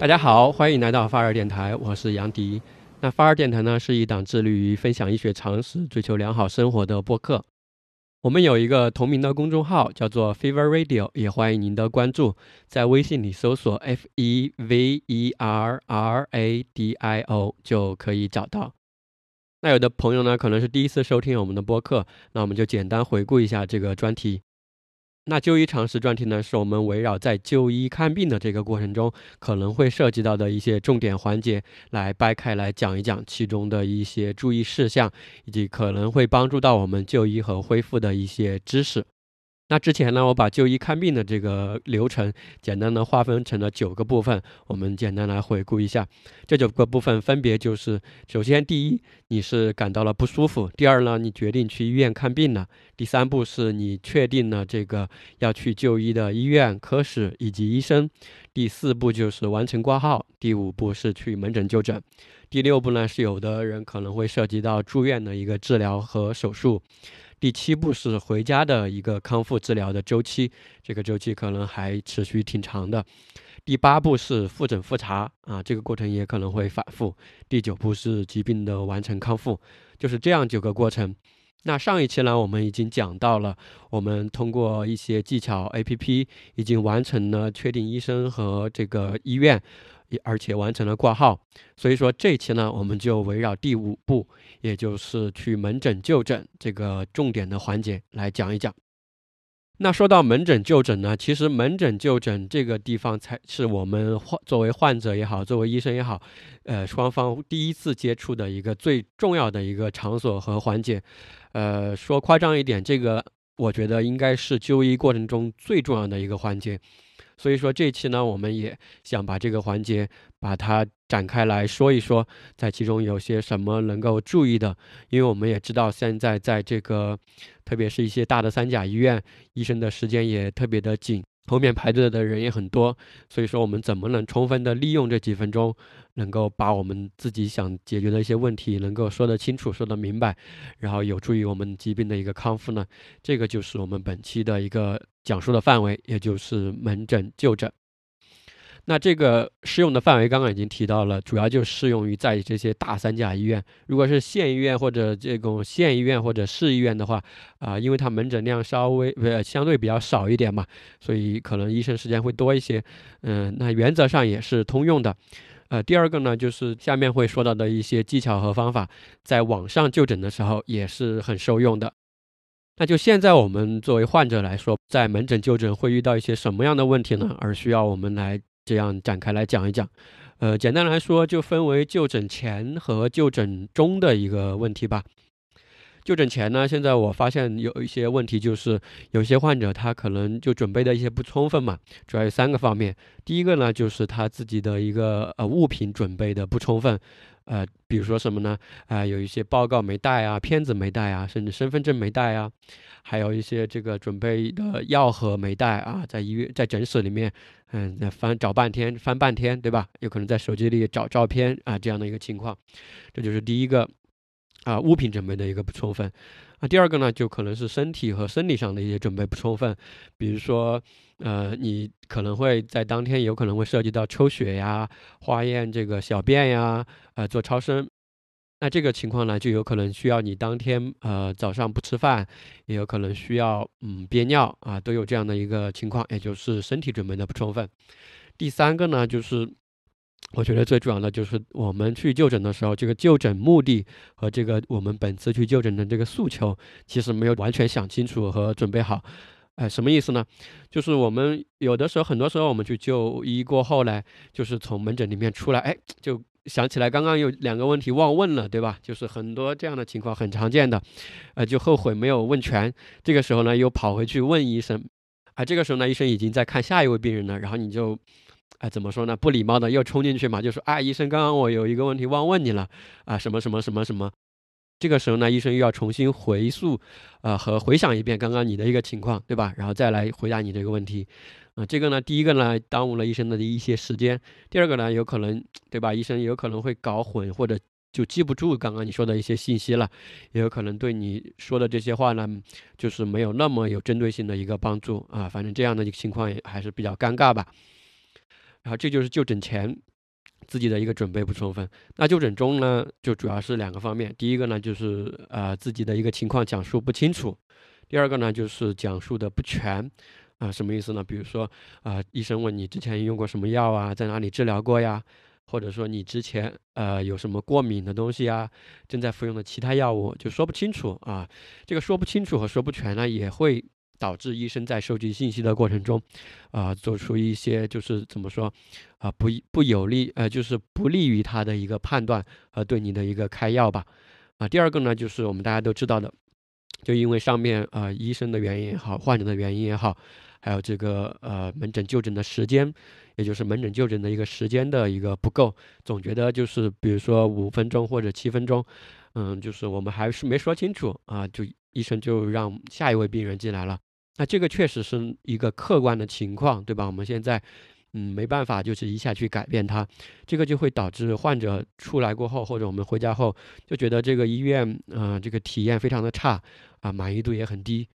大家好，欢迎来到发儿电台，我是杨迪。那发儿电台呢，是一档致力于分享医学常识、追求良好生活的播客。我们有一个同名的公众号，叫做 Fever Radio，也欢迎您的关注。在微信里搜索 F E V E R R A D I O 就可以找到。那有的朋友呢，可能是第一次收听我们的播客，那我们就简单回顾一下这个专题。那就医常识专题呢，是我们围绕在就医看病的这个过程中，可能会涉及到的一些重点环节，来掰开来讲一讲其中的一些注意事项，以及可能会帮助到我们就医和恢复的一些知识。那之前呢，我把就医看病的这个流程简单的划分成了九个部分，我们简单来回顾一下。这九个部分分别就是：首先，第一，你是感到了不舒服；第二呢，你决定去医院看病了；第三步是你确定了这个要去就医的医院、科室以及医生；第四步就是完成挂号；第五步是去门诊就诊；第六步呢，是有的人可能会涉及到住院的一个治疗和手术。第七步是回家的一个康复治疗的周期，这个周期可能还持续挺长的。第八步是复诊复查啊，这个过程也可能会反复。第九步是疾病的完成康复，就是这样九个过程。那上一期呢，我们已经讲到了，我们通过一些技巧 A P P 已经完成了确定医生和这个医院。而且完成了挂号，所以说这期呢，我们就围绕第五步，也就是去门诊就诊这个重点的环节来讲一讲。那说到门诊就诊呢，其实门诊就诊这个地方才是我们患作为患者也好，作为医生也好，呃，双方第一次接触的一个最重要的一个场所和环节。呃，说夸张一点，这个我觉得应该是就医过程中最重要的一个环节。所以说这期呢，我们也想把这个环节把它展开来说一说，在其中有些什么能够注意的，因为我们也知道现在在这个，特别是一些大的三甲医院，医生的时间也特别的紧。后面排队的人也很多，所以说我们怎么能充分的利用这几分钟，能够把我们自己想解决的一些问题能够说得清楚、说得明白，然后有助于我们疾病的一个康复呢？这个就是我们本期的一个讲述的范围，也就是门诊就诊。那这个适用的范围刚刚已经提到了，主要就适用于在这些大三甲医院。如果是县医院或者这种县医院或者市医院的话，啊，因为它门诊量稍微呃相对比较少一点嘛，所以可能医生时间会多一些。嗯，那原则上也是通用的。呃，第二个呢，就是下面会说到的一些技巧和方法，在网上就诊的时候也是很受用的。那就现在我们作为患者来说，在门诊就诊会遇到一些什么样的问题呢？而需要我们来。这样展开来讲一讲，呃，简单来说就分为就诊前和就诊中的一个问题吧。就诊前呢，现在我发现有一些问题，就是有些患者他可能就准备的一些不充分嘛，主要有三个方面。第一个呢，就是他自己的一个呃物品准备的不充分。呃，比如说什么呢？啊，有一些报告没带啊，片子没带啊，甚至身份证没带啊，还有一些这个准备的药盒没带啊，在医院在诊室里面，嗯，翻找半天，翻半天，对吧？有可能在手机里找照片啊，这样的一个情况，这就是第一个啊，物品准备的一个不充分。啊，第二个呢，就可能是身体和生理上的一些准备不充分，比如说，呃，你可能会在当天有可能会涉及到抽血呀、化验这个小便呀、呃做超声，那这个情况呢，就有可能需要你当天呃早上不吃饭，也有可能需要嗯憋尿啊，都有这样的一个情况，也就是身体准备的不充分。第三个呢，就是。我觉得最重要的就是我们去就诊的时候，这个就诊目的和这个我们本次去就诊的这个诉求，其实没有完全想清楚和准备好。哎，什么意思呢？就是我们有的时候，很多时候我们去就医过后呢，就是从门诊里面出来，哎，就想起来刚刚有两个问题忘问了，对吧？就是很多这样的情况很常见的，呃，就后悔没有问全。这个时候呢，又跑回去问医生，啊，这个时候呢，医生已经在看下一位病人了，然后你就。哎，怎么说呢？不礼貌的又冲进去嘛，就说：“啊，医生，刚刚我有一个问题忘问你了，啊，什么什么什么什么。”这个时候呢，医生又要重新回溯，呃，和回想一遍刚刚你的一个情况，对吧？然后再来回答你这个问题。啊，这个呢，第一个呢，耽误了医生的一些时间；第二个呢，有可能，对吧？医生有可能会搞混，或者就记不住刚刚你说的一些信息了，也有可能对你说的这些话呢，就是没有那么有针对性的一个帮助啊。反正这样的一个情况也还是比较尴尬吧。然后这就是就诊前自己的一个准备不充分。那就诊中呢，就主要是两个方面，第一个呢就是呃自己的一个情况讲述不清楚，第二个呢就是讲述的不全。啊，什么意思呢？比如说啊，医生问你之前用过什么药啊，在哪里治疗过呀？或者说你之前呃有什么过敏的东西啊，正在服用的其他药物，就说不清楚啊。这个说不清楚和说不全呢，也会。导致医生在收集信息的过程中，啊，做出一些就是怎么说，啊，不不有利，呃，就是不利于他的一个判断和对你的一个开药吧，啊，第二个呢，就是我们大家都知道的，就因为上面啊医生的原因也好，患者的原因也好，还有这个呃门诊就诊的时间，也就是门诊就诊的一个时间的一个不够，总觉得就是比如说五分钟或者七分钟，嗯，就是我们还是没说清楚啊，就医生就让下一位病人进来了。那这个确实是一个客观的情况，对吧？我们现在，嗯，没办法，就是一下去改变它，这个就会导致患者出来过后，或者我们回家后，就觉得这个医院，嗯，这个体验非常的差，啊，满意度也很低。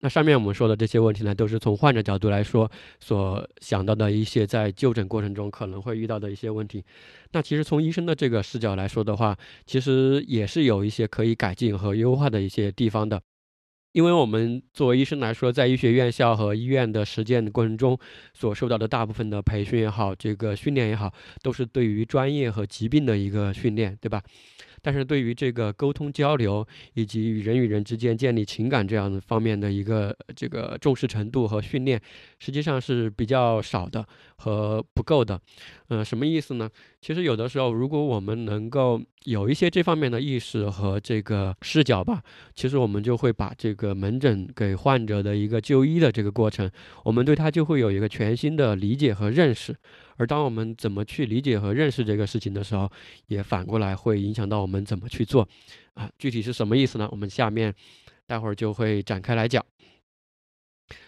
那上面我们说的这些问题呢，都是从患者角度来说所想到的一些在就诊过程中可能会遇到的一些问题。那其实从医生的这个视角来说的话，其实也是有一些可以改进和优化的一些地方的。因为我们作为医生来说，在医学院校和医院的实践的过程中，所受到的大部分的培训也好，这个训练也好，都是对于专业和疾病的一个训练，对吧？但是对于这个沟通交流以及与人与人之间建立情感这样的方面的一个这个重视程度和训练，实际上是比较少的和不够的。嗯，什么意思呢？其实有的时候，如果我们能够有一些这方面的意识和这个视角吧，其实我们就会把这个门诊给患者的一个就医的这个过程，我们对他就会有一个全新的理解和认识。而当我们怎么去理解和认识这个事情的时候，也反过来会影响到我们怎么去做。啊，具体是什么意思呢？我们下面待会儿就会展开来讲。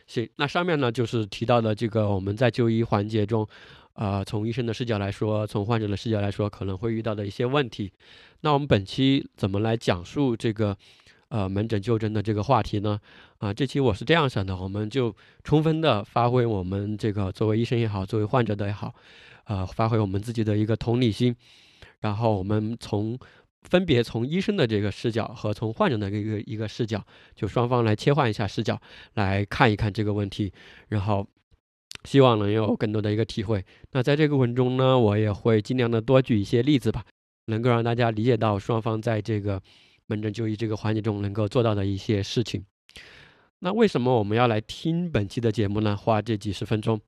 行，那上面呢就是提到的这个我们在就医环节中。啊，从医生的视角来说，从患者的视角来说，可能会遇到的一些问题。那我们本期怎么来讲述这个呃门诊就诊的这个话题呢？啊，这期我是这样想的，我们就充分的发挥我们这个作为医生也好，作为患者的也好，呃，发挥我们自己的一个同理心，然后我们从分别从医生的这个视角和从患者的一个一个视角，就双方来切换一下视角，来看一看这个问题，然后。希望能有更多的一个体会。那在这个过程中呢，我也会尽量的多举一些例子吧，能够让大家理解到双方在这个门诊就医这个环节中能够做到的一些事情。那为什么我们要来听本期的节目呢？花这几十分钟。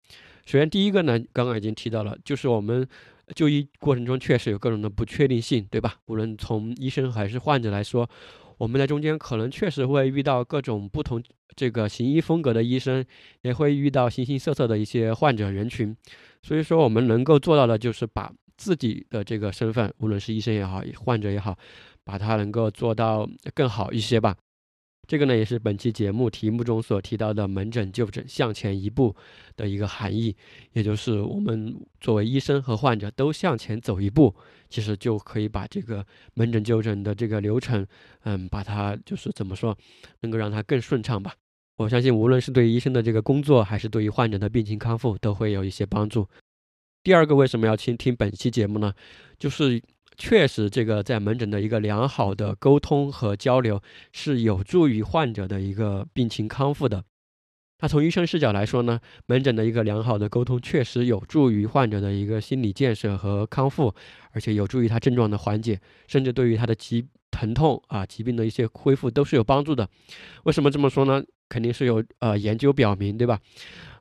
首先，第一个呢，刚刚已经提到了，就是我们就医过程中确实有各种的不确定性，对吧？无论从医生还是患者来说。我们在中间可能确实会遇到各种不同这个行医风格的医生，也会遇到形形色色的一些患者人群，所以说我们能够做到的就是把自己的这个身份，无论是医生也好，患者也好，把它能够做到更好一些吧。这个呢，也是本期节目题目中所提到的“门诊就诊向前一步”的一个含义，也就是我们作为医生和患者都向前走一步，其实就可以把这个门诊就诊的这个流程，嗯，把它就是怎么说，能够让它更顺畅吧。我相信，无论是对医生的这个工作，还是对于患者的病情康复，都会有一些帮助。第二个，为什么要倾听本期节目呢？就是。确实，这个在门诊的一个良好的沟通和交流是有助于患者的一个病情康复的。那从医生视角来说呢，门诊的一个良好的沟通确实有助于患者的一个心理建设和康复，而且有助于他症状的缓解，甚至对于他的疾疼痛啊疾病的一些恢复都是有帮助的。为什么这么说呢？肯定是有呃研究表明，对吧？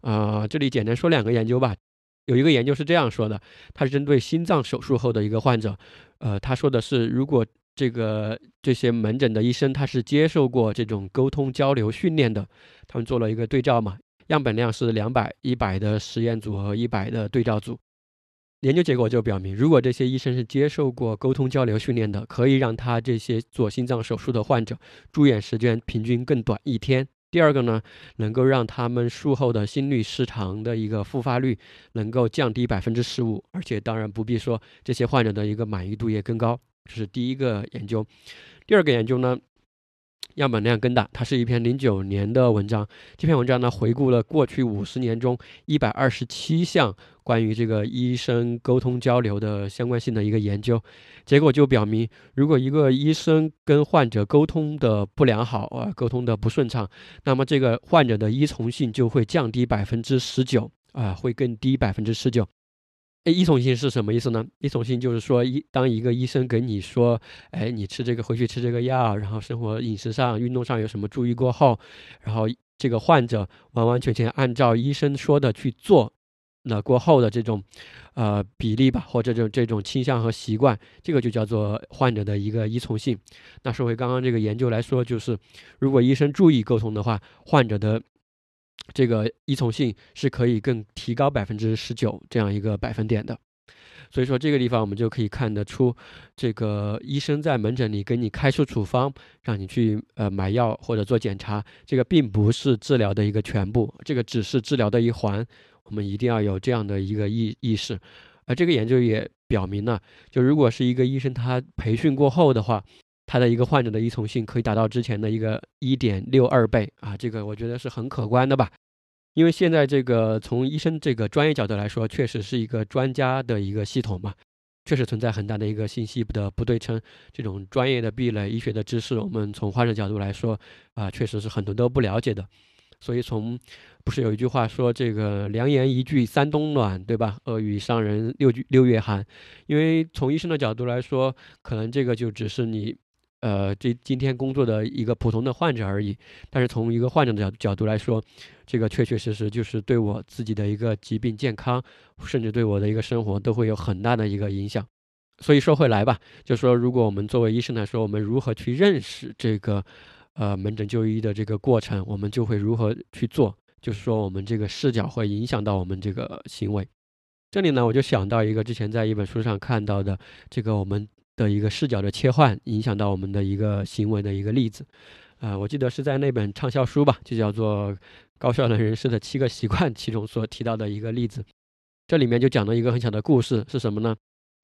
啊，这里简单说两个研究吧。有一个研究是这样说的，他是针对心脏手术后的一个患者，呃，他说的是，如果这个这些门诊的医生他是接受过这种沟通交流训练的，他们做了一个对照嘛，样本量是两百、一百的实验组和一百的对照组，研究结果就表明，如果这些医生是接受过沟通交流训练的，可以让他这些做心脏手术的患者住院时间平均更短一天。第二个呢，能够让他们术后的心律失常的一个复发率能够降低百分之十五，而且当然不必说，这些患者的一个满意度也更高。这是第一个研究。第二个研究呢，样本量更大，它是一篇零九年的文章。这篇文章呢，回顾了过去五十年中一百二十七项关于这个医生沟通交流的相关性的一个研究，结果就表明，如果一个医生跟患者沟通的不良好啊，沟通的不顺畅，那么这个患者的依从性就会降低百分之十九啊，会更低百分之十九。哎，依从性是什么意思呢？依从性就是说，一当一个医生给你说，哎，你吃这个回去吃这个药，然后生活饮食上、运动上有什么注意过后，然后这个患者完完全全按照医生说的去做，那过后的这种，呃，比例吧，或者这种这种倾向和习惯，这个就叫做患者的一个依从性。那说回刚刚这个研究来说，就是如果医生注意沟通的话，患者的。这个依从性是可以更提高百分之十九这样一个百分点的，所以说这个地方我们就可以看得出，这个医生在门诊里给你开出处方，让你去呃买药或者做检查，这个并不是治疗的一个全部，这个只是治疗的一环，我们一定要有这样的一个意意识。而这个研究也表明了，就如果是一个医生他培训过后的话。他的一个患者的依从性可以达到之前的一个一点六二倍啊，这个我觉得是很可观的吧。因为现在这个从医生这个专业角度来说，确实是一个专家的一个系统嘛，确实存在很大的一个信息的不对称，这种专业的壁垒、医学的知识，我们从患者角度来说啊，确实是很多都不了解的。所以从不是有一句话说这个良言一句三冬暖，对吧？恶语伤人六句六月寒。因为从医生的角度来说，可能这个就只是你。呃，这今天工作的一个普通的患者而已，但是从一个患者的角角度来说，这个确确实实就是对我自己的一个疾病健康，甚至对我的一个生活都会有很大的一个影响。所以说回来吧，就说如果我们作为医生来说，我们如何去认识这个呃门诊就医的这个过程，我们就会如何去做，就是说我们这个视角会影响到我们这个行为。这里呢，我就想到一个之前在一本书上看到的这个我们。的一个视角的切换，影响到我们的一个行为的一个例子，啊，我记得是在那本畅销书吧，就叫做《高效能人士的七个习惯》其中所提到的一个例子，这里面就讲了一个很小的故事，是什么呢？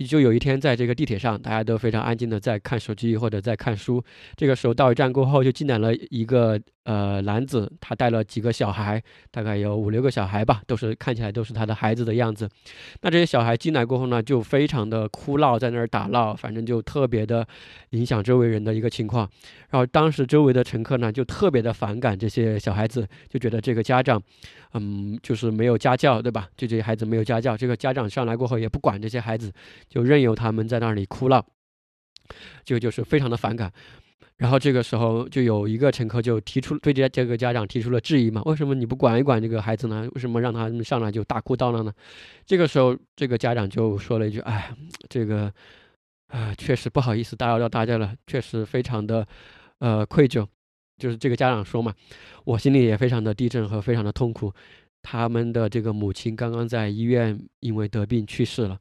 就有一天，在这个地铁上，大家都非常安静的在看手机或者在看书。这个时候到一站过后，就进来了一个呃男子，他带了几个小孩，大概有五六个小孩吧，都是看起来都是他的孩子的样子。那这些小孩进来过后呢，就非常的哭闹，在那儿打闹，反正就特别的影响周围人的一个情况。然后当时周围的乘客呢，就特别的反感这些小孩子，就觉得这个家长。嗯，就是没有家教，对吧？就这些孩子没有家教，这个家长上来过后也不管这些孩子，就任由他们在那里哭闹，这个就是非常的反感。然后这个时候就有一个乘客就提出对这这个家长提出了质疑嘛，为什么你不管一管这个孩子呢？为什么让他上来就大哭大闹呢？这个时候这个家长就说了一句：“哎，这个啊，确实不好意思打扰到大家了，确实非常的呃愧疚。”就是这个家长说嘛，我心里也非常的地震和非常的痛苦。他们的这个母亲刚刚在医院因为得病去世了，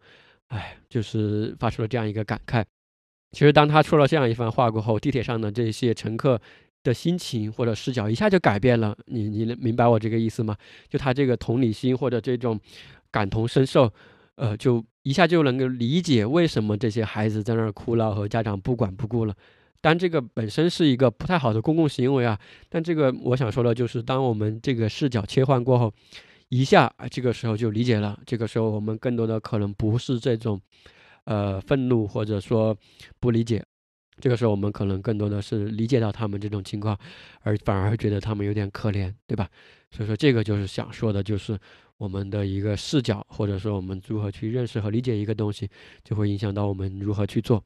哎，就是发出了这样一个感慨。其实当他说了这样一番话过后，地铁上的这些乘客的心情或者视角一下就改变了。你你能明白我这个意思吗？就他这个同理心或者这种感同身受，呃，就一下就能够理解为什么这些孩子在那儿哭闹和家长不管不顾了。但这个本身是一个不太好的公共行为啊！但这个我想说的就是，当我们这个视角切换过后，一下这个时候就理解了。这个时候我们更多的可能不是这种，呃，愤怒或者说不理解，这个时候我们可能更多的是理解到他们这种情况，而反而觉得他们有点可怜，对吧？所以说这个就是想说的，就是我们的一个视角，或者说我们如何去认识和理解一个东西，就会影响到我们如何去做。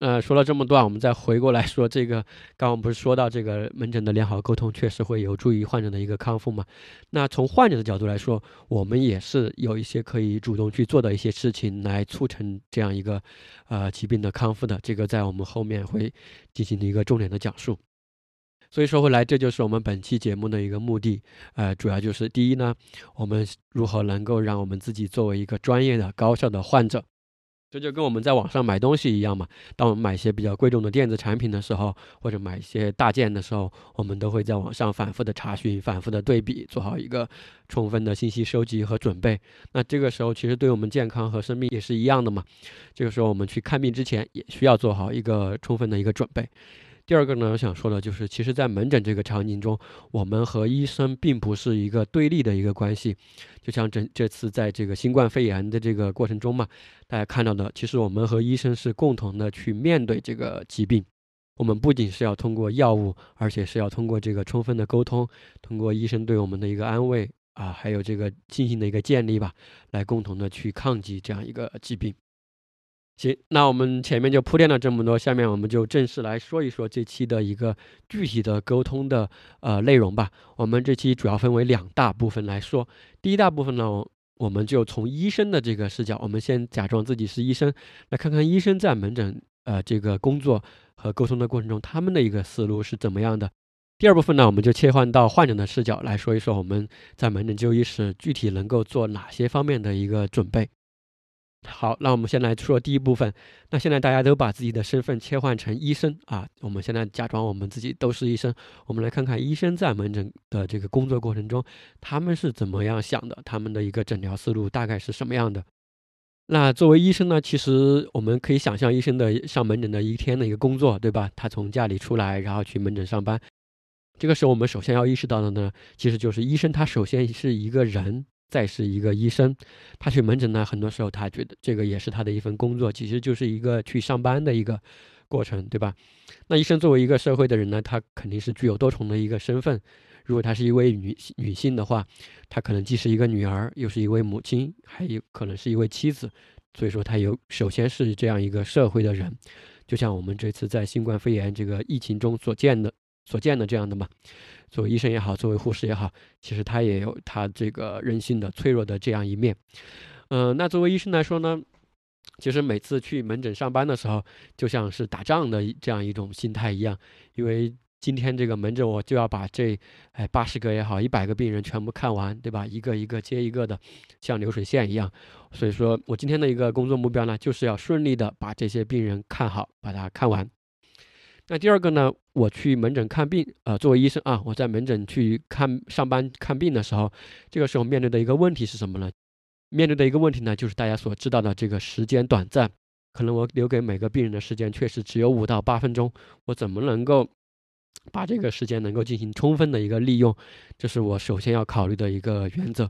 呃，说了这么多，我们再回过来说这个，刚刚不是说到这个门诊的良好沟通确实会有助于患者的一个康复嘛？那从患者的角度来说，我们也是有一些可以主动去做的一些事情来促成这样一个呃疾病的康复的。这个在我们后面会进行一个重点的讲述。所以说回来，这就是我们本期节目的一个目的，呃，主要就是第一呢，我们如何能够让我们自己作为一个专业的、高效的患者。这就跟我们在网上买东西一样嘛。当我们买一些比较贵重的电子产品的时候，或者买一些大件的时候，我们都会在网上反复的查询、反复的对比，做好一个充分的信息收集和准备。那这个时候，其实对我们健康和生命也是一样的嘛。这个时候，我们去看病之前，也需要做好一个充分的一个准备。第二个呢，我想说的就是，其实，在门诊这个场景中，我们和医生并不是一个对立的一个关系。就像这这次在这个新冠肺炎的这个过程中嘛，大家看到的，其实我们和医生是共同的去面对这个疾病。我们不仅是要通过药物，而且是要通过这个充分的沟通，通过医生对我们的一个安慰啊，还有这个信心的一个建立吧，来共同的去抗击这样一个疾病。行，那我们前面就铺垫了这么多，下面我们就正式来说一说这期的一个具体的沟通的呃内容吧。我们这期主要分为两大部分来说。第一大部分呢，我们就从医生的这个视角，我们先假装自己是医生，来看看医生在门诊呃这个工作和沟通的过程中，他们的一个思路是怎么样的。第二部分呢，我们就切换到患者的视角来说一说我们在门诊就医时具体能够做哪些方面的一个准备。好，那我们先来说第一部分。那现在大家都把自己的身份切换成医生啊，我们现在假装我们自己都是医生，我们来看看医生在门诊的这个工作过程中，他们是怎么样想的，他们的一个诊疗思路大概是什么样的。那作为医生呢，其实我们可以想象医生的上门诊的一天的一个工作，对吧？他从家里出来，然后去门诊上班。这个时候我们首先要意识到的呢，其实就是医生他首先是一个人。再是一个医生，他去门诊呢，很多时候他觉得这个也是他的一份工作，其实就是一个去上班的一个过程，对吧？那医生作为一个社会的人呢，他肯定是具有多重的一个身份。如果她是一位女女性的话，她可能既是一个女儿，又是一位母亲，还有可能是一位妻子。所以说，她有首先是这样一个社会的人，就像我们这次在新冠肺炎这个疫情中所见的。所见的这样的嘛，作为医生也好，作为护士也好，其实他也有他这个人性的脆弱的这样一面。嗯，那作为医生来说呢，其实每次去门诊上班的时候，就像是打仗的这样一种心态一样，因为今天这个门诊我就要把这哎八十个也好，一百个病人全部看完，对吧？一个一个接一个的，像流水线一样。所以说我今天的一个工作目标呢，就是要顺利的把这些病人看好，把它看完。那第二个呢？我去门诊看病，呃，作为医生啊，我在门诊去看上班看病的时候，这个时候面对的一个问题是什么呢？面对的一个问题呢，就是大家所知道的这个时间短暂，可能我留给每个病人的时间确实只有五到八分钟，我怎么能够把这个时间能够进行充分的一个利用？这是我首先要考虑的一个原则。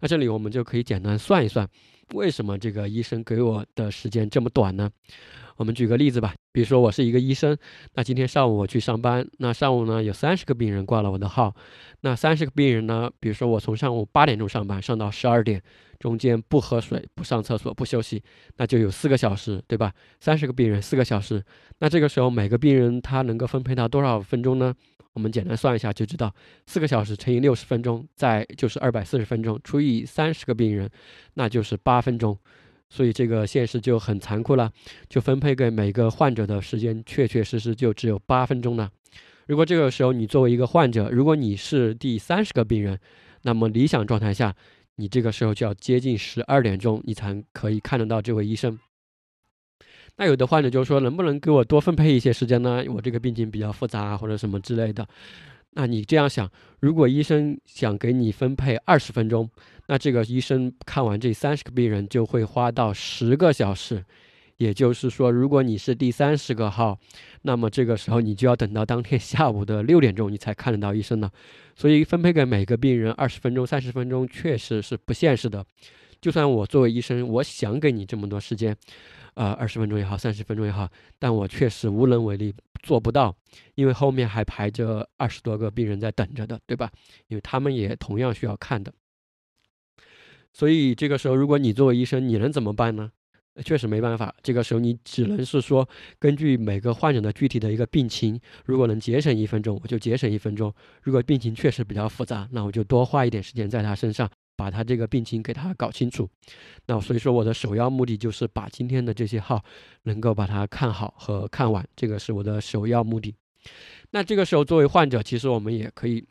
那这里我们就可以简单算一算，为什么这个医生给我的时间这么短呢？我们举个例子吧，比如说我是一个医生，那今天上午我去上班，那上午呢有三十个病人挂了我的号，那三十个病人呢，比如说我从上午八点钟上班上到十二点，中间不喝水、不上厕所、不休息，那就有四个小时，对吧？三十个病人四个小时，那这个时候每个病人他能够分配到多少分钟呢？我们简单算一下就知道，四个小时乘以六十分钟，再就是二百四十分钟除以三十个病人，那就是八分钟。所以这个现实就很残酷了，就分配给每个患者的时间，确确实实就只有八分钟了。如果这个时候你作为一个患者，如果你是第三十个病人，那么理想状态下，你这个时候就要接近十二点钟，你才可以看得到这位医生。那有的患者就说，能不能给我多分配一些时间呢？我这个病情比较复杂或者什么之类的。那你这样想，如果医生想给你分配二十分钟，那这个医生看完这三十个病人就会花到十个小时。也就是说，如果你是第三十个号，那么这个时候你就要等到当天下午的六点钟，你才看得到医生了。所以分配给每个病人二十分钟、三十分钟，确实是不现实的。就算我作为医生，我想给你这么多时间，呃，二十分钟也好，三十分钟也好，但我确实无能为力。做不到，因为后面还排着二十多个病人在等着的，对吧？因为他们也同样需要看的。所以这个时候，如果你作为医生，你能怎么办呢？确实没办法。这个时候，你只能是说，根据每个患者的具体的一个病情，如果能节省一分钟，我就节省一分钟；如果病情确实比较复杂，那我就多花一点时间在他身上。把他这个病情给他搞清楚，那所以说我的首要目的就是把今天的这些号能够把它看好和看完，这个是我的首要目的。那这个时候作为患者，其实我们也可以，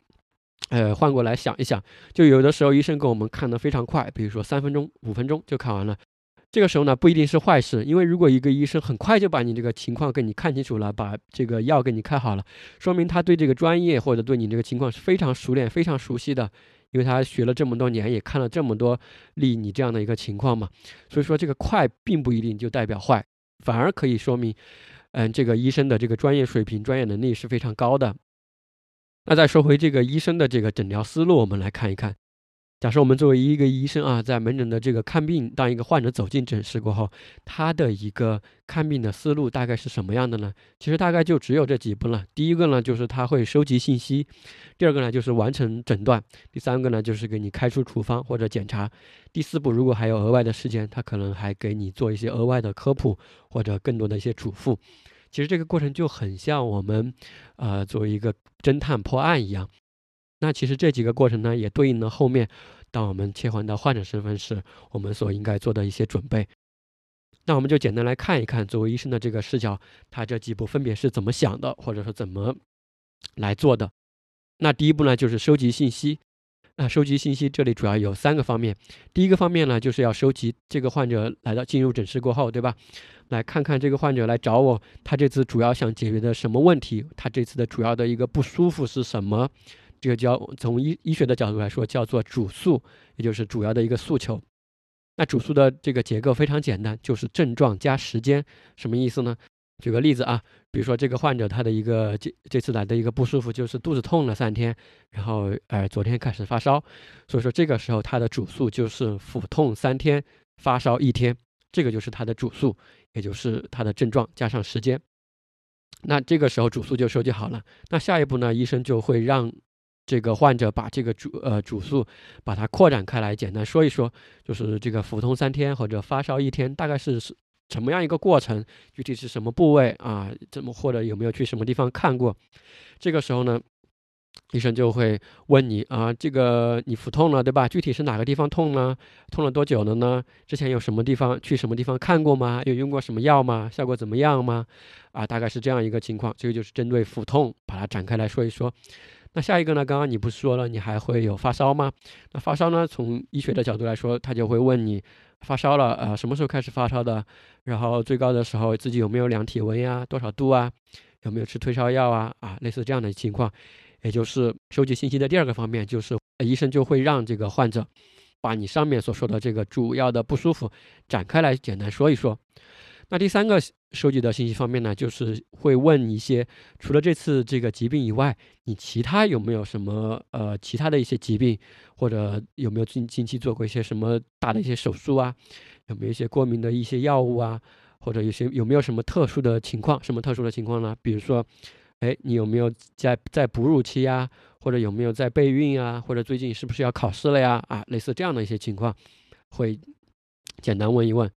呃，换过来想一想，就有的时候医生给我们看的非常快，比如说三分钟、五分钟就看完了，这个时候呢不一定是坏事，因为如果一个医生很快就把你这个情况给你看清楚了，把这个药给你开好了，说明他对这个专业或者对你这个情况是非常熟练、非常熟悉的。因为他学了这么多年，也看了这么多例你这样的一个情况嘛，所以说这个快并不一定就代表坏，反而可以说明，嗯，这个医生的这个专业水平、专业能力是非常高的。那再说回这个医生的这个诊疗思路，我们来看一看。假设我们作为一个医生啊，在门诊的这个看病，当一个患者走进诊室过后，他的一个看病的思路大概是什么样的呢？其实大概就只有这几步了。第一个呢，就是他会收集信息；第二个呢，就是完成诊断；第三个呢，就是给你开出处方或者检查；第四步，如果还有额外的时间，他可能还给你做一些额外的科普或者更多的一些嘱咐。其实这个过程就很像我们，呃，作为一个侦探破案一样。那其实这几个过程呢，也对应了后面，当我们切换到患者身份时，我们所应该做的一些准备。那我们就简单来看一看，作为医生的这个视角，他这几步分别是怎么想的，或者说怎么来做的。那第一步呢，就是收集信息。那收集信息这里主要有三个方面。第一个方面呢，就是要收集这个患者来到进入诊室过后，对吧？来看看这个患者来找我，他这次主要想解决的什么问题？他这次的主要的一个不舒服是什么？这个叫从医医学的角度来说，叫做主诉，也就是主要的一个诉求。那主诉的这个结构非常简单，就是症状加时间。什么意思呢？举个例子啊，比如说这个患者他的一个这这次来的一个不舒服就是肚子痛了三天，然后呃昨天开始发烧，所以说这个时候他的主诉就是腹痛三天，发烧一天，这个就是他的主诉，也就是他的症状加上时间。那这个时候主诉就收集好了。那下一步呢，医生就会让。这个患者把这个主呃主诉把它扩展开来，简单说一说，就是这个腹痛三天或者发烧一天，大概是是什么样一个过程？具体是什么部位啊？怎么或者有没有去什么地方看过？这个时候呢，医生就会问你啊，这个你腹痛了对吧？具体是哪个地方痛呢？痛了多久了呢？之前有什么地方去什么地方看过吗？有用过什么药吗？效果怎么样吗？啊，大概是这样一个情况。这个就是针对腹痛把它展开来说一说。那下一个呢？刚刚你不是说了你还会有发烧吗？那发烧呢？从医学的角度来说，他就会问你发烧了，呃，什么时候开始发烧的？然后最高的时候自己有没有量体温呀？多少度啊？有没有吃退烧药啊？啊，类似这样的情况，也就是收集信息的第二个方面，就是医生就会让这个患者把你上面所说的这个主要的不舒服展开来简单说一说。那第三个收集的信息方面呢，就是会问一些除了这次这个疾病以外，你其他有没有什么呃其他的一些疾病，或者有没有近近期做过一些什么大的一些手术啊？有没有一些过敏的一些药物啊？或者有些有没有什么特殊的情况？什么特殊的情况呢？比如说，哎，你有没有在在哺乳期呀？或者有没有在备孕啊？或者最近是不是要考试了呀？啊，类似这样的一些情况，会简单问一问。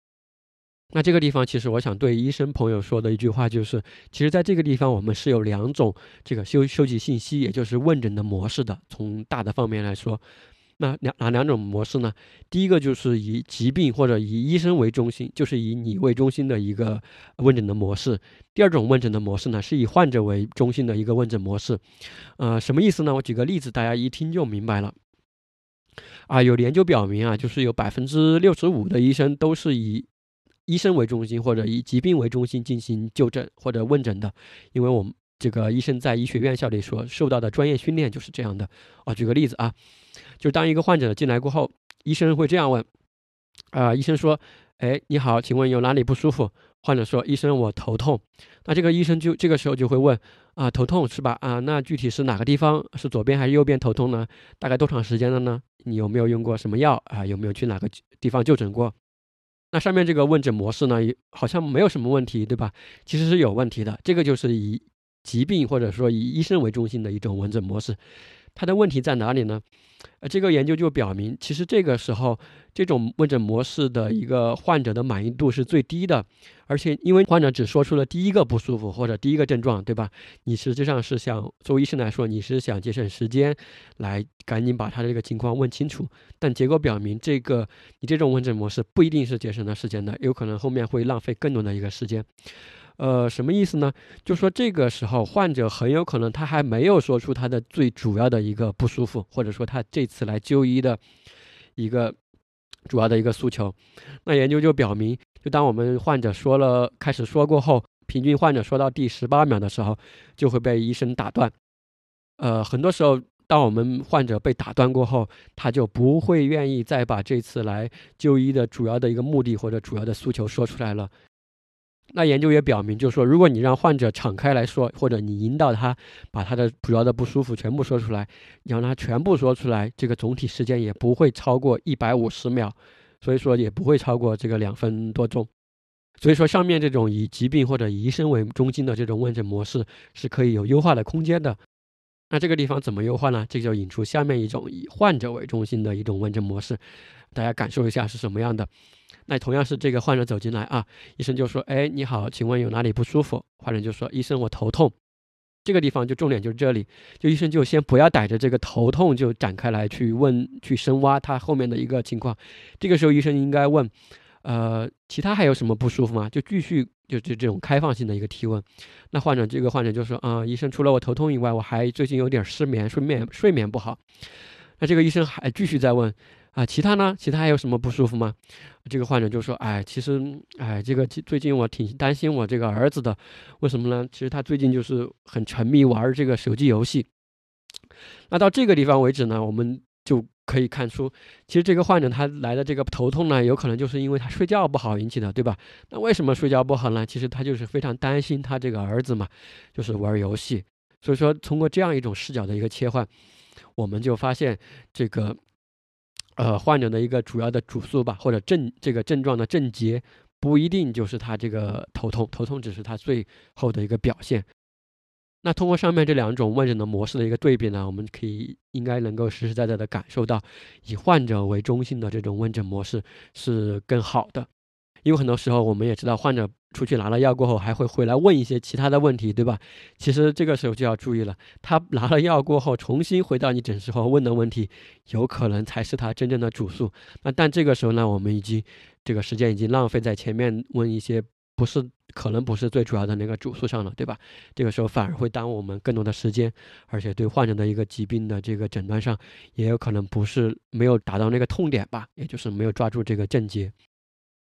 那这个地方，其实我想对医生朋友说的一句话就是，其实在这个地方，我们是有两种这个收收集信息，也就是问诊的模式的。从大的方面来说，那两哪两种模式呢？第一个就是以疾病或者以医生为中心，就是以你为中心的一个问诊的模式。第二种问诊的模式呢，是以患者为中心的一个问诊模式。呃，什么意思呢？我举个例子，大家一听就明白了。啊，有研究表明啊，就是有百分之六十五的医生都是以医生为中心，或者以疾病为中心进行就诊或者问诊的，因为我们这个医生在医学院校里所受到的专业训练就是这样的。啊，举个例子啊，就当一个患者进来过后，医生会这样问：啊，医生说，哎，你好，请问有哪里不舒服？患者说，医生，我头痛。那这个医生就这个时候就会问：啊，头痛是吧？啊，那具体是哪个地方？是左边还是右边头痛呢？大概多长时间了呢？你有没有用过什么药啊？有没有去哪个地方就诊过？那上面这个问诊模式呢，好像没有什么问题，对吧？其实是有问题的。这个就是以疾病或者说以医生为中心的一种问诊模式。它的问题在哪里呢？呃，这个研究就表明，其实这个时候这种问诊模式的一个患者的满意度是最低的，而且因为患者只说出了第一个不舒服或者第一个症状，对吧？你实际上是想作为医生来说，你是想节省时间，来赶紧把他的这个情况问清楚。但结果表明，这个你这种问诊模式不一定是节省了时间的，有可能后面会浪费更多的一个时间。呃，什么意思呢？就说这个时候患者很有可能他还没有说出他的最主要的一个不舒服，或者说他这次来就医的一个主要的一个诉求。那研究就表明，就当我们患者说了开始说过后，平均患者说到第十八秒的时候，就会被医生打断。呃，很多时候，当我们患者被打断过后，他就不会愿意再把这次来就医的主要的一个目的或者主要的诉求说出来了。那研究也表明，就是说，如果你让患者敞开来说，或者你引导他把他的主要的不舒服全部说出来，你让他全部说出来，这个总体时间也不会超过一百五十秒，所以说也不会超过这个两分多钟。所以说，上面这种以疾病或者医生为中心的这种问诊模式是可以有优化的空间的。那这个地方怎么优化呢？这就引出下面一种以患者为中心的一种问诊模式，大家感受一下是什么样的。那同样是这个患者走进来啊，医生就说：“哎，你好，请问有哪里不舒服？”患者就说：“医生，我头痛。”这个地方就重点就是这里，就医生就先不要逮着这个头痛就展开来去问、去深挖他后面的一个情况。这个时候医生应该问：“呃，其他还有什么不舒服吗？”就继续就就这种开放性的一个提问。那患者这个患者就说：“啊，医生，除了我头痛以外，我还最近有点失眠，睡眠睡眠不好。”那这个医生还继续在问。啊，其他呢？其他还有什么不舒服吗？这个患者就说：“哎，其实，哎，这个最近我挺担心我这个儿子的，为什么呢？其实他最近就是很沉迷玩这个手机游戏。那到这个地方为止呢，我们就可以看出，其实这个患者他来的这个头痛呢，有可能就是因为他睡觉不好引起的，对吧？那为什么睡觉不好呢？其实他就是非常担心他这个儿子嘛，就是玩游戏。所以说，通过这样一种视角的一个切换，我们就发现这个。”呃，患者的一个主要的主诉吧，或者症这个症状的症结，不一定就是他这个头痛，头痛只是他最后的一个表现。那通过上面这两种问诊的模式的一个对比呢，我们可以应该能够实实在在的感受到，以患者为中心的这种问诊模式是更好的。因为很多时候我们也知道，患者出去拿了药过后，还会回来问一些其他的问题，对吧？其实这个时候就要注意了，他拿了药过后，重新回到你诊室后问的问题，有可能才是他真正的主诉。那但这个时候呢，我们已经这个时间已经浪费在前面问一些不是可能不是最主要的那个主诉上了，对吧？这个时候反而会耽误我们更多的时间，而且对患者的一个疾病的这个诊断上，也有可能不是没有达到那个痛点吧，也就是没有抓住这个症结。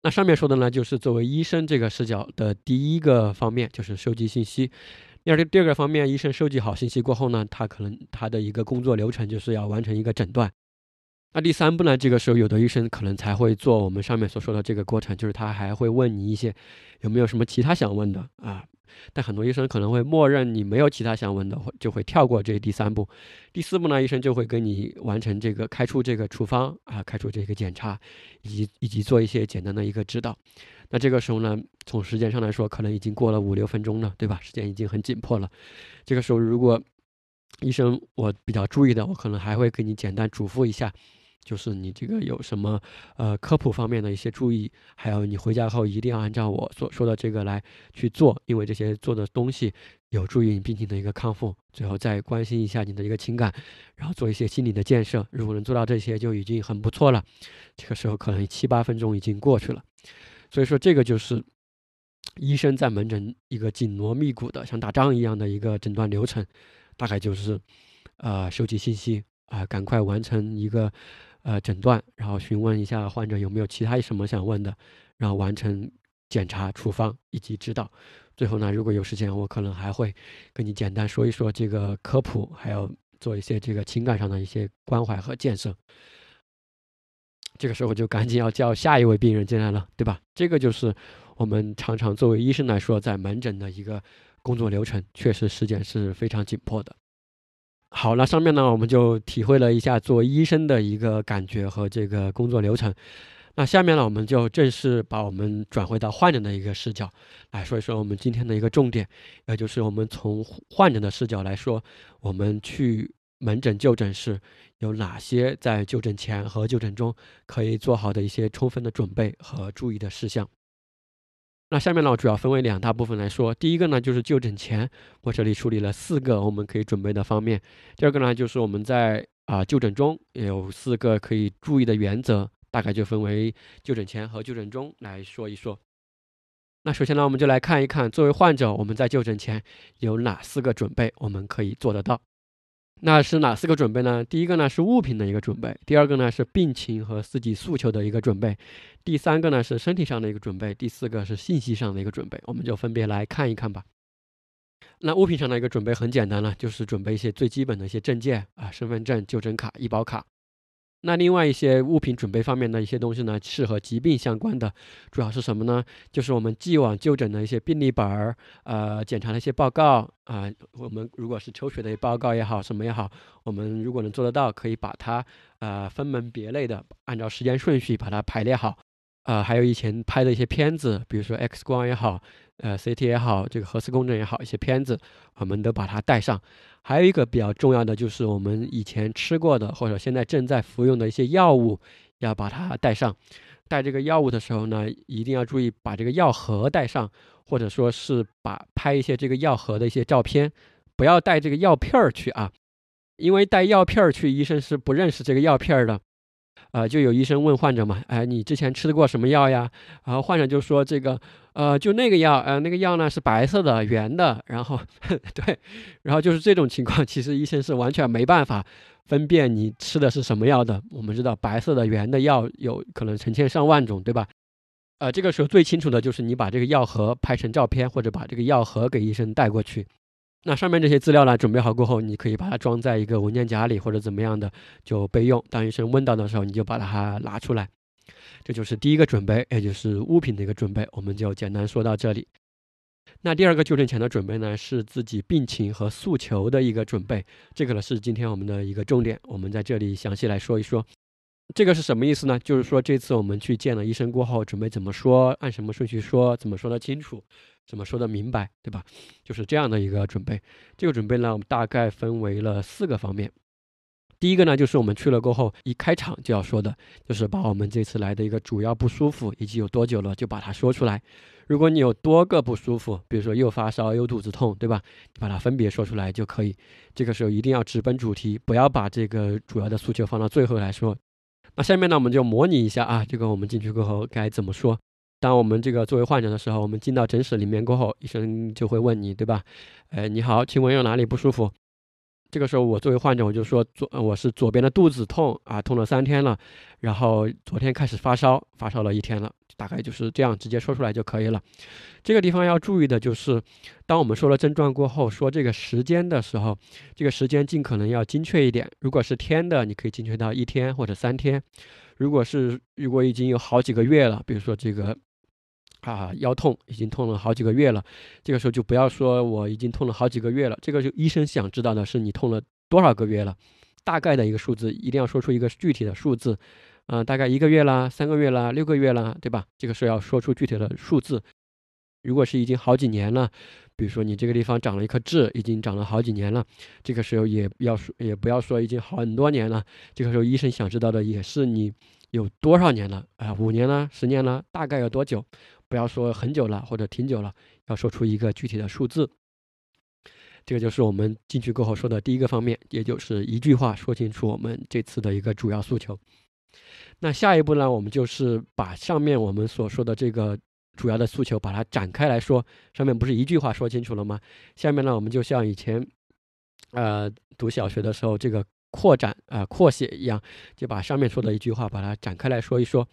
那上面说的呢，就是作为医生这个视角的第一个方面，就是收集信息。第二第二个方面，医生收集好信息过后呢，他可能他的一个工作流程就是要完成一个诊断。那第三步呢，这个时候有的医生可能才会做我们上面所说的这个过程，就是他还会问你一些有没有什么其他想问的啊。但很多医生可能会默认你没有其他想问的，就会跳过这第三步。第四步呢，医生就会跟你完成这个开出这个处方啊，开出这个检查，以及以及做一些简单的一个指导。那这个时候呢，从时间上来说，可能已经过了五六分钟了，对吧？时间已经很紧迫了。这个时候，如果医生我比较注意的，我可能还会给你简单嘱咐一下。就是你这个有什么呃科普方面的一些注意，还有你回家后一定要按照我所说的这个来去做，因为这些做的东西有助于你病情的一个康复。最后再关心一下你的一个情感，然后做一些心理的建设。如果能做到这些，就已经很不错了。这个时候可能七八分钟已经过去了，所以说这个就是医生在门诊一个紧锣密鼓的像打仗一样的一个诊断流程，大概就是呃收集信息啊，赶快完成一个。呃，诊断，然后询问一下患者有没有其他什么想问的，然后完成检查、处方以及指导。最后呢，如果有时间，我可能还会跟你简单说一说这个科普，还有做一些这个情感上的一些关怀和建设。这个时候就赶紧要叫下一位病人进来了，对吧？这个就是我们常常作为医生来说，在门诊的一个工作流程，确实时间是非常紧迫的。好，那上面呢，我们就体会了一下做医生的一个感觉和这个工作流程。那下面呢，我们就正式把我们转回到患者的一个视角来说一说我们今天的一个重点，也就是我们从患者的视角来说，我们去门诊就诊时有哪些在就诊前和就诊中可以做好的一些充分的准备和注意的事项。那下面呢，主要分为两大部分来说。第一个呢，就是就诊前，我这里梳理了四个我们可以准备的方面。第二个呢，就是我们在啊就诊中也有四个可以注意的原则，大概就分为就诊前和就诊中来说一说。那首先呢，我们就来看一看，作为患者，我们在就诊前有哪四个准备，我们可以做得到。那是哪四个准备呢？第一个呢是物品的一个准备，第二个呢是病情和自己诉求的一个准备，第三个呢是身体上的一个准备，第四个是信息上的一个准备。我们就分别来看一看吧。那物品上的一个准备很简单了，就是准备一些最基本的一些证件啊，身份证、就诊卡、医保卡。那另外一些物品准备方面的一些东西呢，是和疾病相关的，主要是什么呢？就是我们既往就诊的一些病历本儿，呃，检查的一些报告啊。我们如果是抽血的报告也好，什么也好，我们如果能做得到，可以把它呃分门别类的按照时间顺序把它排列好。啊，还有以前拍的一些片子，比如说 X 光也好，呃，CT 也好，这个核磁共振也好，一些片子，我们都把它带上。还有一个比较重要的就是我们以前吃过的或者现在正在服用的一些药物，要把它带上。带这个药物的时候呢，一定要注意把这个药盒带上，或者说是把拍一些这个药盒的一些照片，不要带这个药片儿去啊，因为带药片儿去，医生是不认识这个药片儿的。呃，就有医生问患者嘛，哎，你之前吃过什么药呀？然后患者就说这个，呃，就那个药，呃，那个药呢是白色的、圆的，然后 对，然后就是这种情况，其实医生是完全没办法分辨你吃的是什么药的。我们知道白色的、圆的药有可能成千上万种，对吧？呃，这个时候最清楚的就是你把这个药盒拍成照片，或者把这个药盒给医生带过去。那上面这些资料呢，准备好过后，你可以把它装在一个文件夹里，或者怎么样的就备用。当医生问到的时候，你就把它拿出来。这就是第一个准备，也就是物品的一个准备。我们就简单说到这里。那第二个就诊前的准备呢，是自己病情和诉求的一个准备。这个呢是今天我们的一个重点，我们在这里详细来说一说。这个是什么意思呢？就是说这次我们去见了医生过后，准备怎么说，按什么顺序说，怎么说得清楚，怎么说得明白，对吧？就是这样的一个准备。这个准备呢，我们大概分为了四个方面。第一个呢，就是我们去了过后，一开场就要说的，就是把我们这次来的一个主要不舒服以及有多久了，就把它说出来。如果你有多个不舒服，比如说又发烧又肚子痛，对吧？你把它分别说出来就可以。这个时候一定要直奔主题，不要把这个主要的诉求放到最后来说。那下面呢，我们就模拟一下啊，这个我们进去过后该怎么说？当我们这个作为患者的时候，我们进到诊室里面过后，医生就会问你，对吧？哎，你好，请问有哪里不舒服？这个时候我作为患者，我就说左，我是左边的肚子痛啊，痛了三天了，然后昨天开始发烧，发烧了一天了。大概就是这样，直接说出来就可以了。这个地方要注意的就是，当我们说了症状过后，说这个时间的时候，这个时间尽可能要精确一点。如果是天的，你可以精确到一天或者三天；如果是如果已经有好几个月了，比如说这个啊腰痛已经痛了好几个月了，这个时候就不要说我已经痛了好几个月了。这个就医生想知道的是你痛了多少个月了，大概的一个数字，一定要说出一个具体的数字。嗯，大概一个月啦，三个月啦，六个月啦，对吧？这个时候要说出具体的数字。如果是已经好几年了，比如说你这个地方长了一颗痣，已经长了好几年了，这个时候也要说，也不要说已经很多年了。这个时候医生想知道的也是你有多少年了啊？五年了，十年了，大概有多久？不要说很久了或者挺久了，要说出一个具体的数字。这个就是我们进去过后说的第一个方面，也就是一句话说清楚我们这次的一个主要诉求。那下一步呢？我们就是把上面我们所说的这个主要的诉求，把它展开来说。上面不是一句话说清楚了吗？下面呢，我们就像以前，呃，读小学的时候这个扩展啊扩写一样，就把上面说的一句话，把它展开来说一说。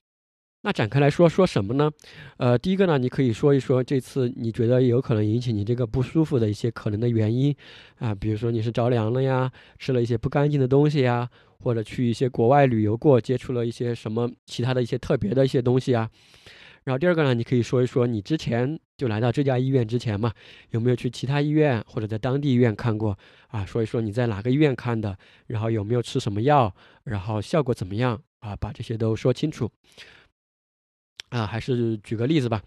那展开来说说什么呢？呃，第一个呢，你可以说一说这次你觉得有可能引起你这个不舒服的一些可能的原因啊，比如说你是着凉了呀，吃了一些不干净的东西呀。或者去一些国外旅游过，接触了一些什么其他的一些特别的一些东西啊。然后第二个呢，你可以说一说你之前就来到这家医院之前嘛，有没有去其他医院或者在当地医院看过啊？说一说你在哪个医院看的，然后有没有吃什么药，然后效果怎么样啊？把这些都说清楚。啊，还是举个例子吧，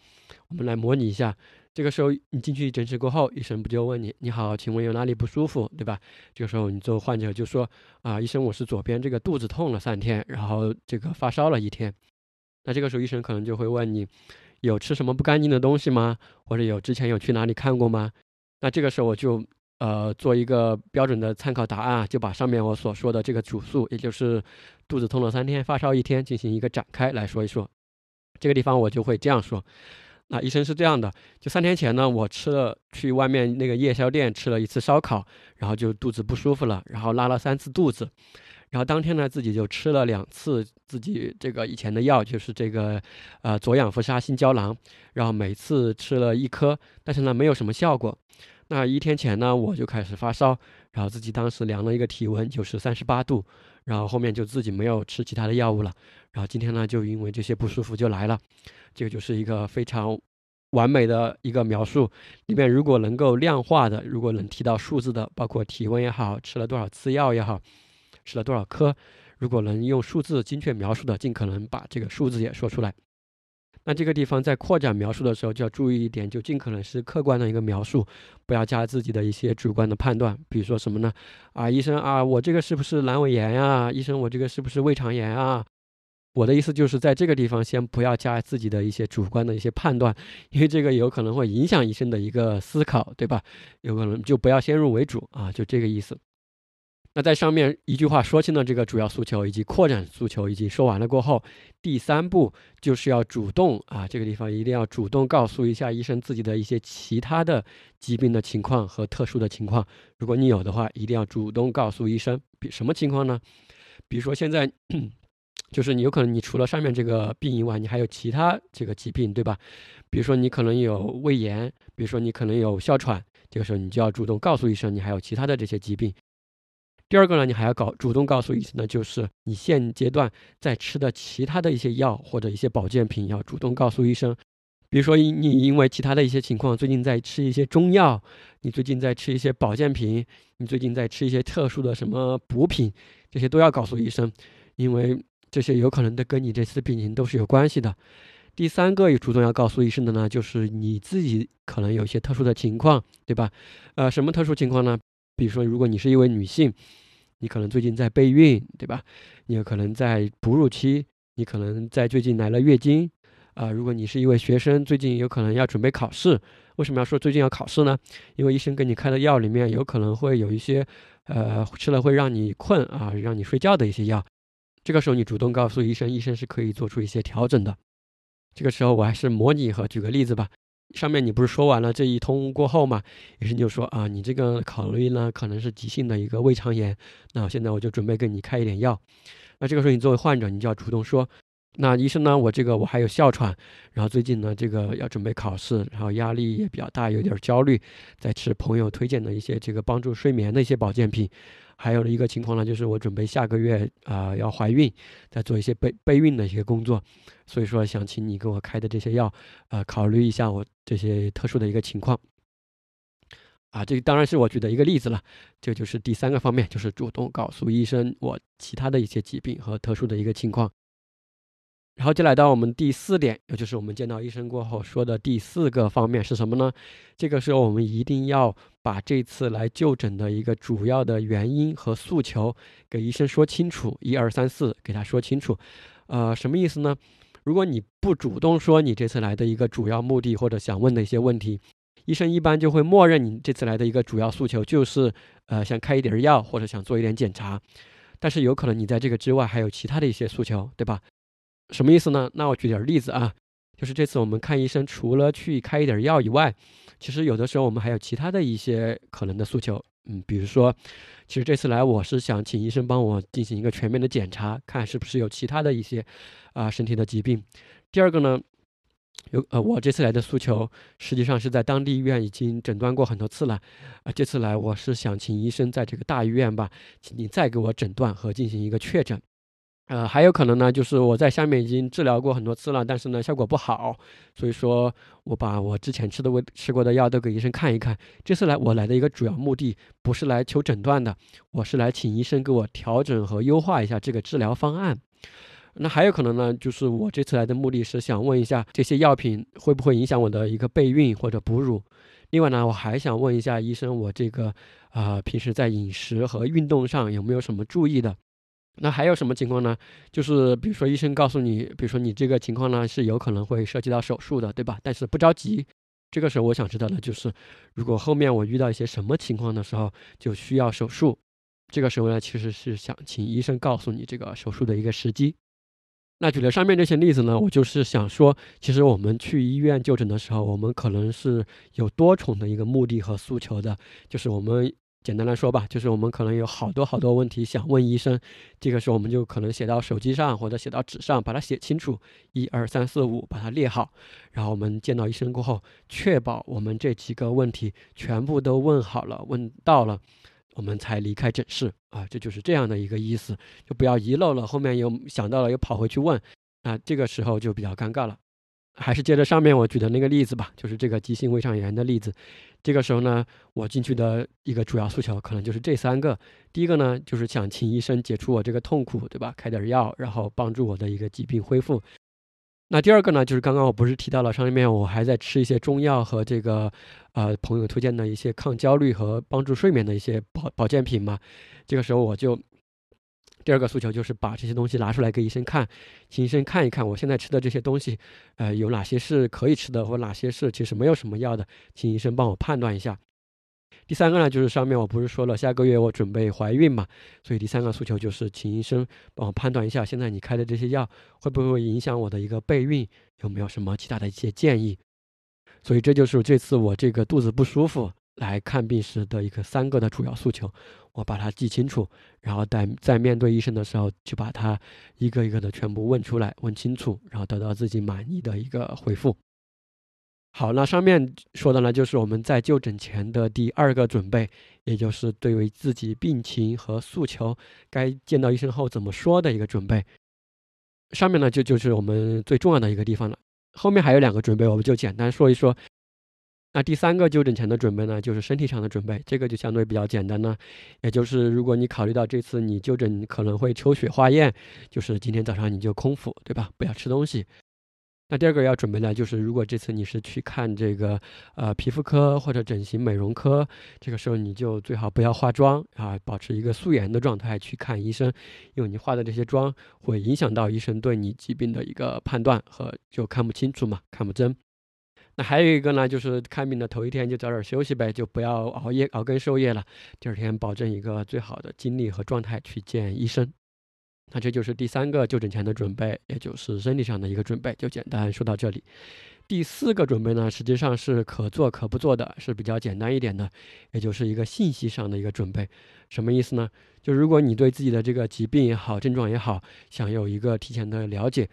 我们来模拟一下。这个时候你进去诊室过后，医生不就问你：“你好，请问有哪里不舒服，对吧？”这个时候你做患者就说：“啊，医生，我是左边这个肚子痛了三天，然后这个发烧了一天。”那这个时候医生可能就会问你：“有吃什么不干净的东西吗？或者有之前有去哪里看过吗？”那这个时候我就呃做一个标准的参考答案，就把上面我所说的这个主诉，也就是肚子痛了三天，发烧一天，进行一个展开来说一说。这个地方我就会这样说。那医生是这样的，就三天前呢，我吃了去外面那个夜宵店吃了一次烧烤，然后就肚子不舒服了，然后拉了三次肚子，然后当天呢自己就吃了两次自己这个以前的药，就是这个呃左氧氟沙星胶囊，然后每次吃了一颗，但是呢没有什么效果。那一天前呢我就开始发烧，然后自己当时量了一个体温，就是三十八度，然后后面就自己没有吃其他的药物了，然后今天呢就因为这些不舒服就来了，这个就是一个非常完美的一个描述。里面如果能够量化的，如果能提到数字的，包括体温也好，吃了多少次药也好，吃了多少颗，如果能用数字精确描述的，尽可能把这个数字也说出来。那这个地方在扩展描述的时候就要注意一点，就尽可能是客观的一个描述，不要加自己的一些主观的判断。比如说什么呢？啊，医生啊，我这个是不是阑尾炎呀？医生，我这个是不是胃肠炎啊？我的意思就是在这个地方先不要加自己的一些主观的一些判断，因为这个有可能会影响医生的一个思考，对吧？有可能就不要先入为主啊，就这个意思。那在上面一句话说清了这个主要诉求以及扩展诉求，已经说完了过后，第三步就是要主动啊，这个地方一定要主动告诉一下医生自己的一些其他的疾病的情况和特殊的情况。如果你有的话，一定要主动告诉医生。比什么情况呢？比如说现在，就是你有可能你除了上面这个病以外，你还有其他这个疾病，对吧？比如说你可能有胃炎，比如说你可能有哮喘，这个时候你就要主动告诉医生你还有其他的这些疾病。第二个呢，你还要搞主动告诉医生呢，就是你现阶段在吃的其他的一些药或者一些保健品，要主动告诉医生。比如说，你因为其他的一些情况，最近在吃一些中药，你最近在吃一些保健品，你最近在吃一些特殊的什么补品，这些都要告诉医生，因为这些有可能都跟你这次病情都是有关系的。第三个也主动要告诉医生的呢，就是你自己可能有一些特殊的情况，对吧？呃，什么特殊情况呢？比如说，如果你是一位女性，你可能最近在备孕，对吧？你有可能在哺乳期，你可能在最近来了月经，啊，如果你是一位学生，最近有可能要准备考试，为什么要说最近要考试呢？因为医生给你开的药里面有可能会有一些，呃，吃了会让你困啊，让你睡觉的一些药，这个时候你主动告诉医生，医生是可以做出一些调整的。这个时候我还是模拟和举个例子吧。上面你不是说完了这一通过后嘛，医生就说啊，你这个考虑呢可能是急性的一个胃肠炎，那现在我就准备给你开一点药。那这个时候你作为患者，你就要主动说，那医生呢，我这个我还有哮喘，然后最近呢这个要准备考试，然后压力也比较大，有点焦虑，在吃朋友推荐的一些这个帮助睡眠的一些保健品。还有的一个情况呢，就是我准备下个月啊要怀孕，在做一些备备孕的一些工作，所以说想请你给我开的这些药，呃，考虑一下我这些特殊的一个情况。啊，这当然是我举的一个例子了，这就是第三个方面，就是主动告诉医生我其他的一些疾病和特殊的一个情况。然后就来到我们第四点，也就是我们见到医生过后说的第四个方面是什么呢？这个时候我们一定要把这次来就诊的一个主要的原因和诉求给医生说清楚，一二三四给他说清楚。呃，什么意思呢？如果你不主动说你这次来的一个主要目的或者想问的一些问题，医生一般就会默认你这次来的一个主要诉求就是呃想开一点药或者想做一点检查，但是有可能你在这个之外还有其他的一些诉求，对吧？什么意思呢？那我举点例子啊，就是这次我们看医生，除了去开一点药以外，其实有的时候我们还有其他的一些可能的诉求。嗯，比如说，其实这次来我是想请医生帮我进行一个全面的检查，看是不是有其他的一些啊身体的疾病。第二个呢，有呃我这次来的诉求实际上是在当地医院已经诊断过很多次了，啊这次来我是想请医生在这个大医院吧，请你再给我诊断和进行一个确诊。呃，还有可能呢，就是我在下面已经治疗过很多次了，但是呢效果不好，所以说我把我之前吃的、胃吃过的药都给医生看一看。这次来我来的一个主要目的不是来求诊断的，我是来请医生给我调整和优化一下这个治疗方案。那还有可能呢，就是我这次来的目的是想问一下这些药品会不会影响我的一个备孕或者哺乳。另外呢，我还想问一下医生，我这个啊平时在饮食和运动上有没有什么注意的？那还有什么情况呢？就是比如说医生告诉你，比如说你这个情况呢是有可能会涉及到手术的，对吧？但是不着急。这个时候我想知道的就是，如果后面我遇到一些什么情况的时候就需要手术，这个时候呢其实是想请医生告诉你这个手术的一个时机。那举了上面这些例子呢，我就是想说，其实我们去医院就诊的时候，我们可能是有多重的一个目的和诉求的，就是我们。简单来说吧，就是我们可能有好多好多问题想问医生，这个时候我们就可能写到手机上或者写到纸上，把它写清楚，一二三四五，把它列好。然后我们见到医生过后，确保我们这几个问题全部都问好了、问到了，我们才离开诊室啊，这就是这样的一个意思，就不要遗漏了，后面又想到了又跑回去问，那这个时候就比较尴尬了。还是接着上面我举的那个例子吧，就是这个急性胃肠炎的例子。这个时候呢，我进去的一个主要诉求可能就是这三个。第一个呢，就是想请医生解除我这个痛苦，对吧？开点药，然后帮助我的一个疾病恢复。那第二个呢，就是刚刚我不是提到了上面我还在吃一些中药和这个呃朋友推荐的一些抗焦虑和帮助睡眠的一些保保健品嘛？这个时候我就。第二个诉求就是把这些东西拿出来给医生看，请医生看一看我现在吃的这些东西，呃，有哪些是可以吃的，或哪些是其实没有什么药的，请医生帮我判断一下。第三个呢，就是上面我不是说了下个月我准备怀孕嘛，所以第三个诉求就是请医生帮我判断一下，现在你开的这些药会不会影响我的一个备孕，有没有什么其他的一些建议？所以这就是这次我这个肚子不舒服。来看病时的一个三个的主要诉求，我把它记清楚，然后在在面对医生的时候，就把它一个一个的全部问出来，问清楚，然后得到自己满意的一个回复。好，那上面说的呢，就是我们在就诊前的第二个准备，也就是对于自己病情和诉求该见到医生后怎么说的一个准备。上面呢，就就是我们最重要的一个地方了。后面还有两个准备，我们就简单说一说。那第三个就诊前的准备呢，就是身体上的准备，这个就相对比较简单呢。也就是如果你考虑到这次你就诊可能会抽血化验，就是今天早上你就空腹，对吧？不要吃东西。那第二个要准备的，就是如果这次你是去看这个呃皮肤科或者整形美容科，这个时候你就最好不要化妆啊，保持一个素颜的状态去看医生，因为你化的这些妆会影响到医生对你疾病的一个判断和就看不清楚嘛，看不真。那还有一个呢，就是看病的头一天就早点休息呗，就不要熬夜熬更受夜了。第二天保证一个最好的精力和状态去见医生。那这就是第三个就诊前的准备，也就是身体上的一个准备，就简单说到这里。第四个准备呢，实际上是可做可不做的，是比较简单一点的，也就是一个信息上的一个准备。什么意思呢？就如果你对自己的这个疾病也好，症状也好，想有一个提前的了解。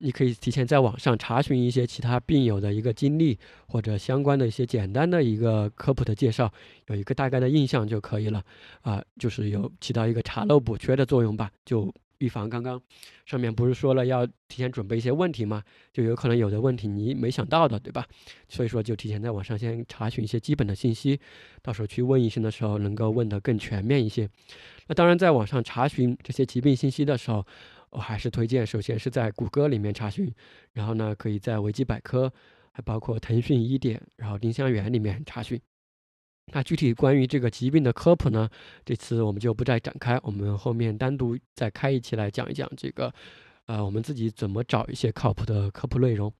你可以提前在网上查询一些其他病友的一个经历，或者相关的一些简单的一个科普的介绍，有一个大概的印象就可以了。啊，就是有起到一个查漏补缺的作用吧，就预防刚刚上面不是说了要提前准备一些问题吗？就有可能有的问题你没想到的，对吧？所以说就提前在网上先查询一些基本的信息，到时候去问医生的时候能够问得更全面一些。那当然，在网上查询这些疾病信息的时候。我还是推荐，首先是在谷歌里面查询，然后呢，可以在维基百科，还包括腾讯医典，然后丁香园里面查询。那具体关于这个疾病的科普呢，这次我们就不再展开，我们后面单独再开一期来讲一讲这个，呃，我们自己怎么找一些靠谱的科普内容。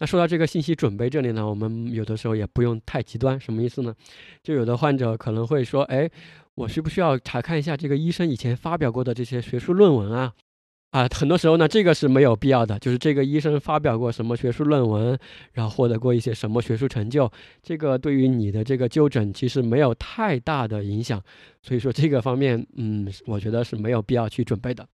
那说到这个信息准备这里呢，我们有的时候也不用太极端，什么意思呢？就有的患者可能会说，哎。我需不需要查看一下这个医生以前发表过的这些学术论文啊？啊，很多时候呢，这个是没有必要的。就是这个医生发表过什么学术论文，然后获得过一些什么学术成就，这个对于你的这个就诊其实没有太大的影响。所以说这个方面，嗯，我觉得是没有必要去准备的。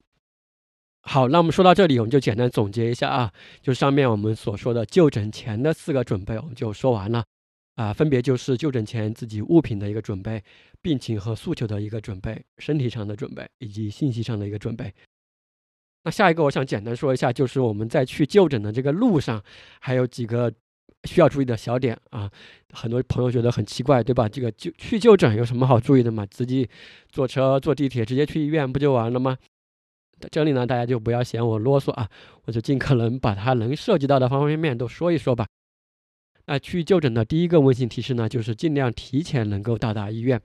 好，那我们说到这里，我们就简单总结一下啊，就上面我们所说的就诊前的四个准备，我们就说完了。啊，分别就是就诊前自己物品的一个准备，病情和诉求的一个准备，身体上的准备，以及信息上的一个准备。那下一个，我想简单说一下，就是我们在去就诊的这个路上，还有几个需要注意的小点啊。很多朋友觉得很奇怪，对吧？这个就去就诊有什么好注意的嘛？自己坐车、坐地铁直接去医院不就完了吗？这里呢，大家就不要嫌我啰嗦啊，我就尽可能把它能涉及到的方方面面都说一说吧。那去就诊的第一个温馨提示呢，就是尽量提前能够到达医院，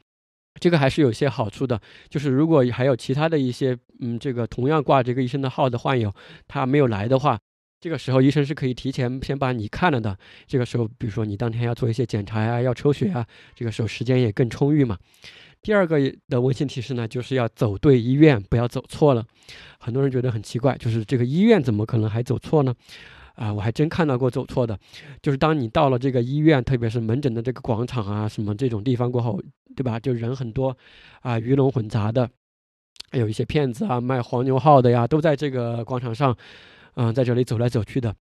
这个还是有些好处的。就是如果还有其他的一些，嗯，这个同样挂这个医生的号的患友，他没有来的话，这个时候医生是可以提前先把你看了的。这个时候，比如说你当天要做一些检查呀，要抽血啊，这个时候时间也更充裕嘛。第二个的温馨提示呢，就是要走对医院，不要走错了。很多人觉得很奇怪，就是这个医院怎么可能还走错呢？啊，我还真看到过走错的，就是当你到了这个医院，特别是门诊的这个广场啊，什么这种地方过后，对吧？就人很多，啊，鱼龙混杂的，还有一些骗子啊，卖黄牛号的呀，都在这个广场上，嗯，在这里走来走去的。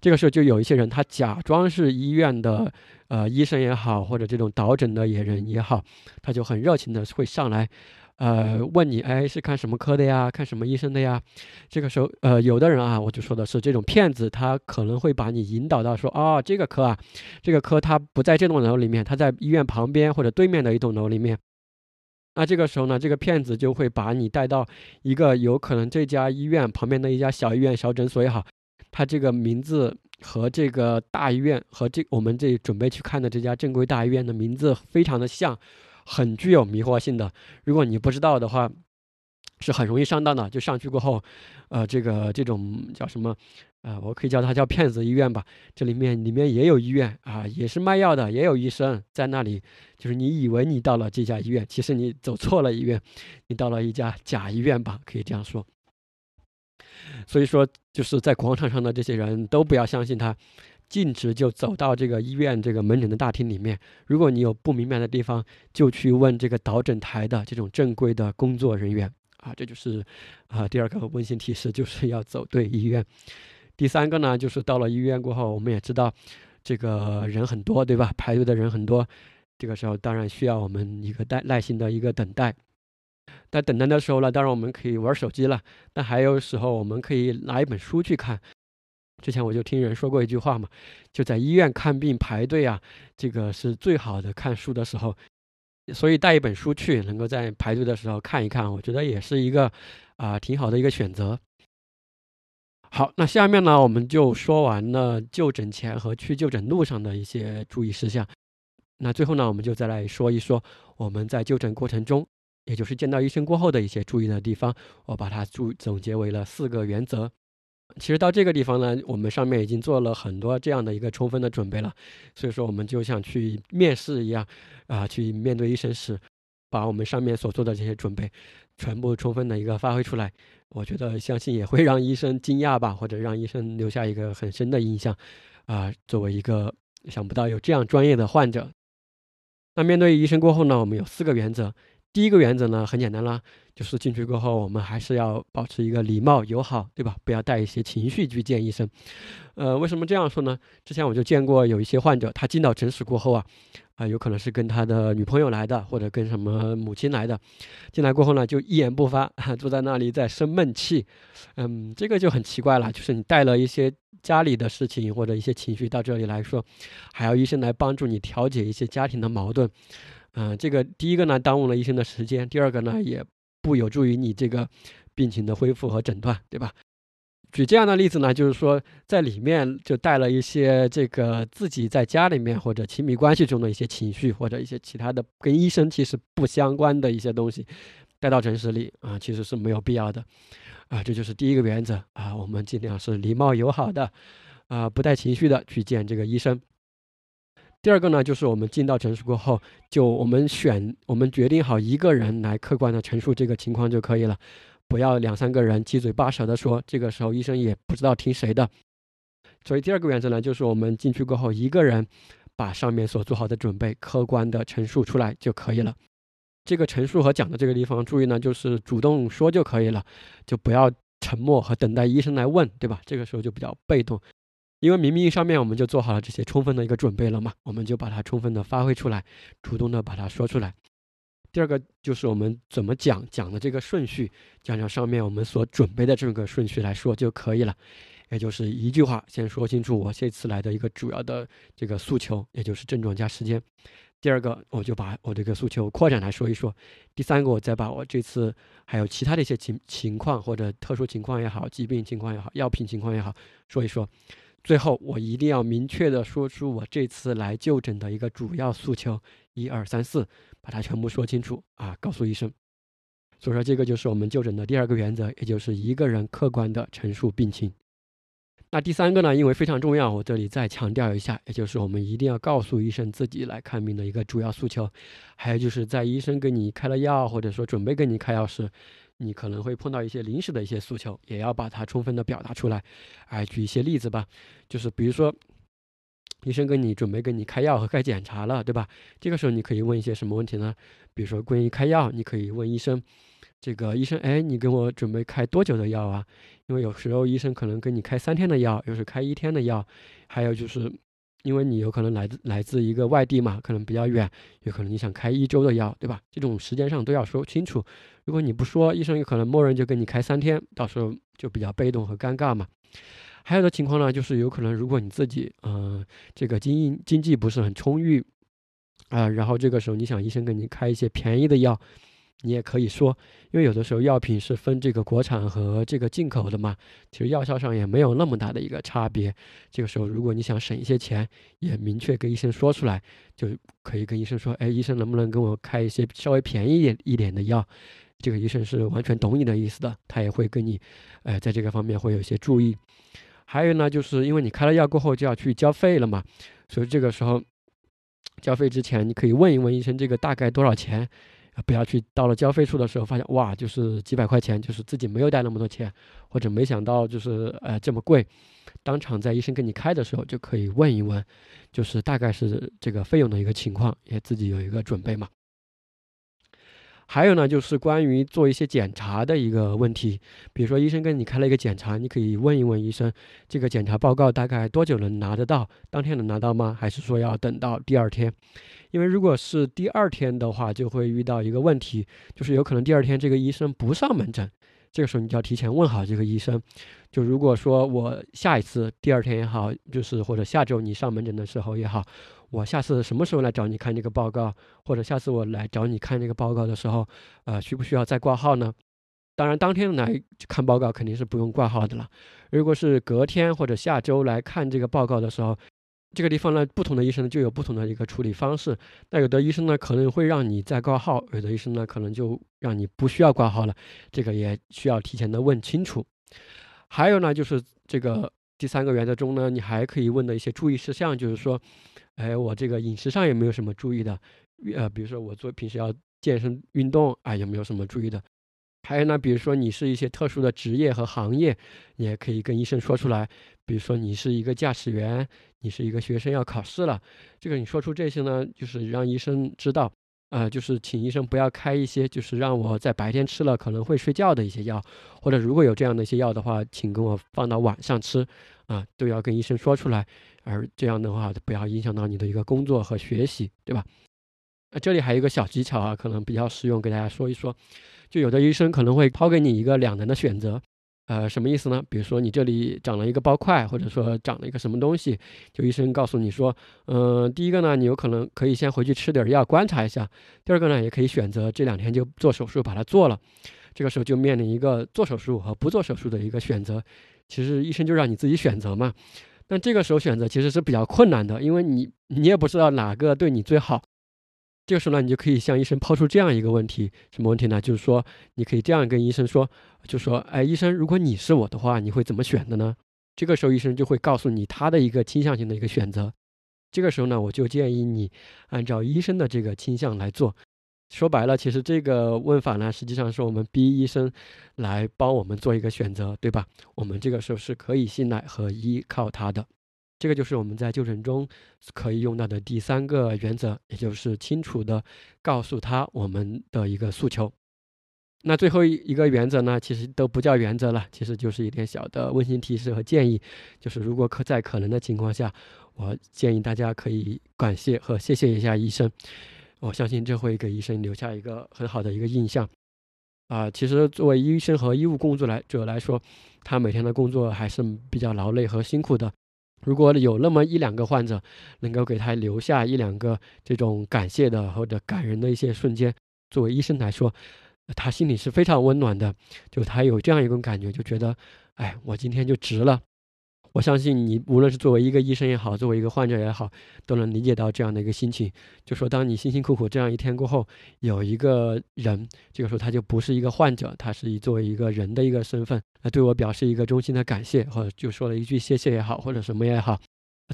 这个时候就有一些人，他假装是医院的呃医生也好，或者这种导诊的也人也好，他就很热情的会上来。呃，问你，哎，是看什么科的呀？看什么医生的呀？这个时候，呃，有的人啊，我就说的是这种骗子，他可能会把你引导到说，哦，这个科啊，这个科他不在这栋楼里面，他在医院旁边或者对面的一栋楼里面。那这个时候呢，这个骗子就会把你带到一个有可能这家医院旁边的一家小医院、小诊所也好，他这个名字和这个大医院和这我们这准备去看的这家正规大医院的名字非常的像。很具有迷惑性的，如果你不知道的话，是很容易上当的。就上去过后，呃，这个这种叫什么？呃，我可以叫它叫骗子医院吧。这里面里面也有医院啊，也是卖药的，也有医生在那里。就是你以为你到了这家医院，其实你走错了医院，你到了一家假医院吧，可以这样说。所以说，就是在广场上的这些人都不要相信他。径直就走到这个医院这个门诊的大厅里面。如果你有不明白的地方，就去问这个导诊台的这种正规的工作人员啊。这就是啊第二个温馨提示，就是要走对医院。第三个呢，就是到了医院过后，我们也知道这个人很多，对吧？排队的人很多，这个时候当然需要我们一个耐耐心的一个等待。在等待的时候呢，当然我们可以玩手机了，但还有时候我们可以拿一本书去看。之前我就听人说过一句话嘛，就在医院看病排队啊，这个是最好的看书的时候，所以带一本书去，能够在排队的时候看一看，我觉得也是一个啊挺好的一个选择。好，那下面呢，我们就说完了就诊前和去就诊路上的一些注意事项。那最后呢，我们就再来说一说我们在就诊过程中，也就是见到医生过后的一些注意的地方，我把它注总结为了四个原则。其实到这个地方呢，我们上面已经做了很多这样的一个充分的准备了，所以说我们就像去面试一样，啊，去面对医生时，把我们上面所做的这些准备全部充分的一个发挥出来，我觉得相信也会让医生惊讶吧，或者让医生留下一个很深的印象，啊，作为一个想不到有这样专业的患者，那面对医生过后呢，我们有四个原则。第一个原则呢，很简单啦，就是进去过后，我们还是要保持一个礼貌友好，对吧？不要带一些情绪去见医生。呃，为什么这样说呢？之前我就见过有一些患者，他进到诊室过后啊。啊，有可能是跟他的女朋友来的，或者跟什么母亲来的。进来过后呢，就一言不发，坐在那里在生闷气。嗯，这个就很奇怪了，就是你带了一些家里的事情或者一些情绪到这里来说，还要医生来帮助你调解一些家庭的矛盾。嗯，这个第一个呢，耽误了医生的时间；第二个呢，也不有助于你这个病情的恢复和诊断，对吧？举这样的例子呢，就是说在里面就带了一些这个自己在家里面或者亲密关系中的一些情绪，或者一些其他的跟医生其实不相关的一些东西，带到诊室里啊，其实是没有必要的啊。这就是第一个原则啊，我们尽量是礼貌友好的啊，不带情绪的去见这个医生。第二个呢，就是我们进到诊室过后，就我们选我们决定好一个人来客观的陈述这个情况就可以了。不要两三个人七嘴八舌的说，这个时候医生也不知道听谁的。所以第二个原则呢，就是我们进去过后，一个人把上面所做好的准备客观的陈述出来就可以了。这个陈述和讲的这个地方，注意呢，就是主动说就可以了，就不要沉默和等待医生来问，对吧？这个时候就比较被动，因为明明上面我们就做好了这些充分的一个准备了嘛，我们就把它充分的发挥出来，主动的把它说出来。第二个就是我们怎么讲讲的这个顺序，讲讲上面我们所准备的这个顺序来说就可以了，也就是一句话先说清楚我这次来的一个主要的这个诉求，也就是症状加时间。第二个我就把我这个诉求扩展来说一说。第三个我再把我这次还有其他的一些情情况或者特殊情况也好，疾病情况也好，药品情况也好说一说。最后我一定要明确的说出我这次来就诊的一个主要诉求，一二三四。把它全部说清楚啊，告诉医生。所以说，这个就是我们就诊的第二个原则，也就是一个人客观的陈述病情。那第三个呢，因为非常重要，我这里再强调一下，也就是我们一定要告诉医生自己来看病的一个主要诉求。还有就是在医生给你开了药，或者说准备给你开药时，你可能会碰到一些临时的一些诉求，也要把它充分的表达出来。哎，举一些例子吧，就是比如说。医生跟你准备给你开药和开检查了，对吧？这个时候你可以问一些什么问题呢？比如说关于开药，你可以问医生，这个医生，哎，你给我准备开多久的药啊？因为有时候医生可能给你开三天的药，又是开一天的药，还有就是，因为你有可能来自来自一个外地嘛，可能比较远，有可能你想开一周的药，对吧？这种时间上都要说清楚。如果你不说，医生有可能默认就给你开三天，到时候就比较被动和尴尬嘛。还有的情况呢，就是有可能如果你自己，嗯，这个经营经济不是很充裕，啊，然后这个时候你想医生给你开一些便宜的药。你也可以说，因为有的时候药品是分这个国产和这个进口的嘛，其实药效上也没有那么大的一个差别。这个时候，如果你想省一些钱，也明确跟医生说出来，就可以跟医生说：“哎，医生能不能给我开一些稍微便宜一点一点的药？”这个医生是完全懂你的意思的，他也会跟你，呃，在这个方面会有一些注意。还有呢，就是因为你开了药过后就要去交费了嘛，所以这个时候交费之前，你可以问一问医生这个大概多少钱。不要去到了交费处的时候，发现哇，就是几百块钱，就是自己没有带那么多钱，或者没想到就是呃这么贵。当场在医生给你开的时候，就可以问一问，就是大概是这个费用的一个情况，也自己有一个准备嘛。还有呢，就是关于做一些检查的一个问题，比如说医生跟你开了一个检查，你可以问一问医生，这个检查报告大概多久能拿得到？当天能拿到吗？还是说要等到第二天？因为如果是第二天的话，就会遇到一个问题，就是有可能第二天这个医生不上门诊，这个时候你就要提前问好这个医生。就如果说我下一次第二天也好，就是或者下周你上门诊的时候也好。我下次什么时候来找你看这个报告，或者下次我来找你看这个报告的时候，呃，需不需要再挂号呢？当然，当天来看报告肯定是不用挂号的了。如果是隔天或者下周来看这个报告的时候，这个地方呢，不同的医生就有不同的一个处理方式。那有的医生呢可能会让你再挂号，有的医生呢可能就让你不需要挂号了。这个也需要提前的问清楚。还有呢，就是这个第三个原则中呢，你还可以问的一些注意事项，就是说。哎，我这个饮食上有没有什么注意的？呃，比如说我做平时要健身运动啊，有没有什么注意的？还有呢，比如说你是一些特殊的职业和行业，你也可以跟医生说出来。比如说你是一个驾驶员，你是一个学生要考试了，这个你说出这些呢，就是让医生知道。呃，就是请医生不要开一些，就是让我在白天吃了可能会睡觉的一些药，或者如果有这样的一些药的话，请跟我放到晚上吃，啊，都要跟医生说出来，而这样的话不要影响到你的一个工作和学习，对吧？那这里还有一个小技巧啊，可能比较实用，给大家说一说，就有的医生可能会抛给你一个两难的选择。呃，什么意思呢？比如说你这里长了一个包块，或者说长了一个什么东西，就医生告诉你说，嗯，第一个呢，你有可能可以先回去吃点药观察一下；第二个呢，也可以选择这两天就做手术把它做了。这个时候就面临一个做手术和不做手术的一个选择。其实医生就让你自己选择嘛。但这个时候选择其实是比较困难的，因为你你也不知道哪个对你最好。这个时候呢，你就可以向医生抛出这样一个问题，什么问题呢？就是说，你可以这样跟医生说，就说，哎，医生，如果你是我的话，你会怎么选的呢？这个时候医生就会告诉你他的一个倾向性的一个选择。这个时候呢，我就建议你按照医生的这个倾向来做。说白了，其实这个问法呢，实际上是我们逼医生来帮我们做一个选择，对吧？我们这个时候是可以信赖和依靠他的。这个就是我们在就诊中可以用到的第三个原则，也就是清楚的告诉他我们的一个诉求。那最后一个原则呢，其实都不叫原则了，其实就是一点小的温馨提示和建议，就是如果可在可能的情况下，我建议大家可以感谢和谢谢一下医生，我相信这会给医生留下一个很好的一个印象。啊，其实作为医生和医务工作来者来说，他每天的工作还是比较劳累和辛苦的。如果有那么一两个患者，能够给他留下一两个这种感谢的或者感人的一些瞬间，作为医生来说，他心里是非常温暖的。就他有这样一种感觉，就觉得，哎，我今天就值了。我相信你，无论是作为一个医生也好，作为一个患者也好，都能理解到这样的一个心情。就说当你辛辛苦苦这样一天过后，有一个人，这个时候他就不是一个患者，他是以作为一个人的一个身份来对我表示一个衷心的感谢，或者就说了一句谢谢也好，或者什么也好。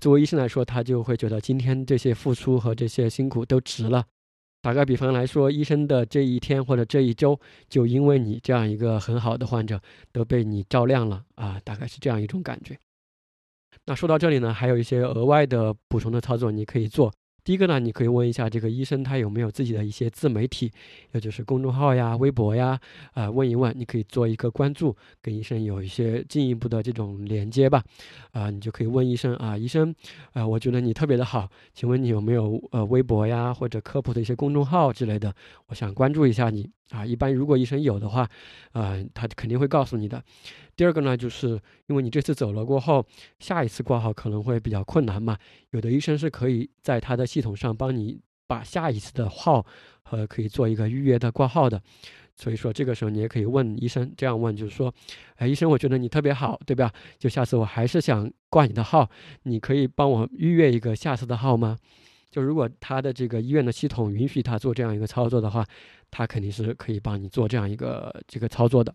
作为医生来说，他就会觉得今天这些付出和这些辛苦都值了。打个比方来说，医生的这一天或者这一周，就因为你这样一个很好的患者，都被你照亮了啊，大概是这样一种感觉。那说到这里呢，还有一些额外的补充的操作你可以做，第一个呢，你可以问一下这个医生他有没有自己的一些自媒体，也就是公众号呀、微博呀，啊，问一问，你可以做一个关注，跟医生有一些进一步的这种连接吧，啊，你就可以问医生啊，医生，啊，我觉得你特别的好，请问你有没有呃微博呀或者科普的一些公众号之类的，我想关注一下你啊。一般如果医生有的话，啊，他肯定会告诉你的。第二个呢，就是因为你这次走了过后，下一次挂号可能会比较困难嘛。有的医生是可以在他的系统上帮你把下一次的号，呃，可以做一个预约的挂号的。所以说这个时候你也可以问医生，这样问就是说，哎，医生，我觉得你特别好，对吧？就下次我还是想挂你的号，你可以帮我预约一个下次的号吗？就如果他的这个医院的系统允许他做这样一个操作的话，他肯定是可以帮你做这样一个这个操作的。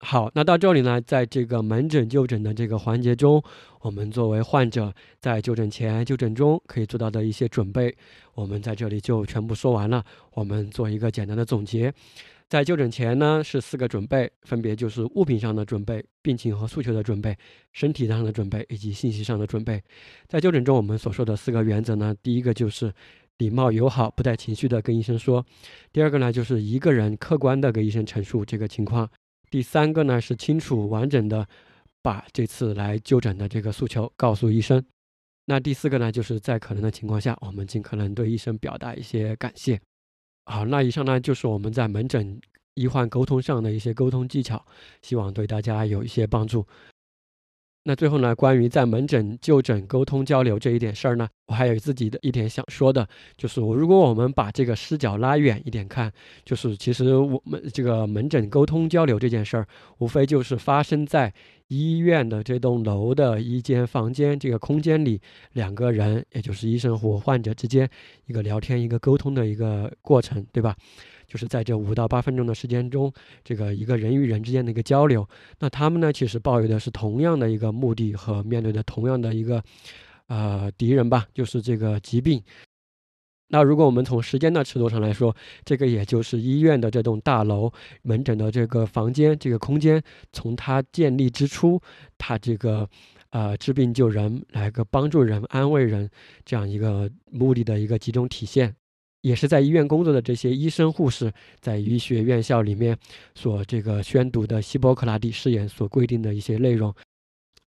好，那到这里呢，在这个门诊就诊的这个环节中，我们作为患者在就诊前、就诊中可以做到的一些准备，我们在这里就全部说完了。我们做一个简单的总结，在就诊前呢是四个准备，分别就是物品上的准备、病情和诉求的准备、身体上的准备以及信息上的准备。在就诊中，我们所说的四个原则呢，第一个就是礼貌友好、不带情绪的跟医生说；第二个呢，就是一个人客观的给医生陈述这个情况。第三个呢是清楚完整的把这次来就诊的这个诉求告诉医生。那第四个呢，就是在可能的情况下，我们尽可能对医生表达一些感谢。好，那以上呢就是我们在门诊医患沟通上的一些沟通技巧，希望对大家有一些帮助。那最后呢，关于在门诊就诊沟通交流这一点事儿呢，我还有自己的一点想说的，就是如果我们把这个视角拉远一点看，就是其实我们这个门诊沟通交流这件事儿，无非就是发生在医院的这栋楼的一间房间这个空间里，两个人，也就是医生和患者之间一个聊天、一个沟通的一个过程，对吧？就是在这五到八分钟的时间中，这个一个人与人之间的一个交流，那他们呢，其实抱有的是同样的一个目的和面对的同样的一个呃敌人吧，就是这个疾病。那如果我们从时间的尺度上来说，这个也就是医院的这栋大楼门诊的这个房间这个空间，从它建立之初，它这个呃治病救人，来个帮助人、安慰人这样一个目的的一个集中体现。也是在医院工作的这些医生护士，在医学院校里面所这个宣读的希波克拉底誓言所规定的一些内容，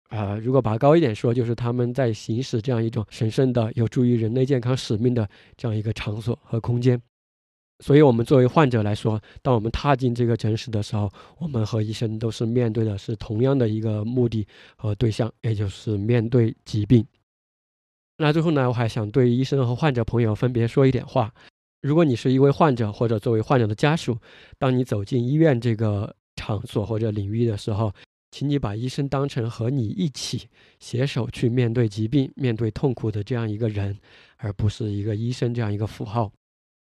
啊，如果拔高一点说，就是他们在行使这样一种神圣的、有助于人类健康使命的这样一个场所和空间。所以，我们作为患者来说，当我们踏进这个诊室的时候，我们和医生都是面对的是同样的一个目的和对象，也就是面对疾病。那最后呢，我还想对医生和患者朋友分别说一点话。如果你是一位患者，或者作为患者的家属，当你走进医院这个场所或者领域的时候，请你把医生当成和你一起携手去面对疾病、面对痛苦的这样一个人，而不是一个医生这样一个符号。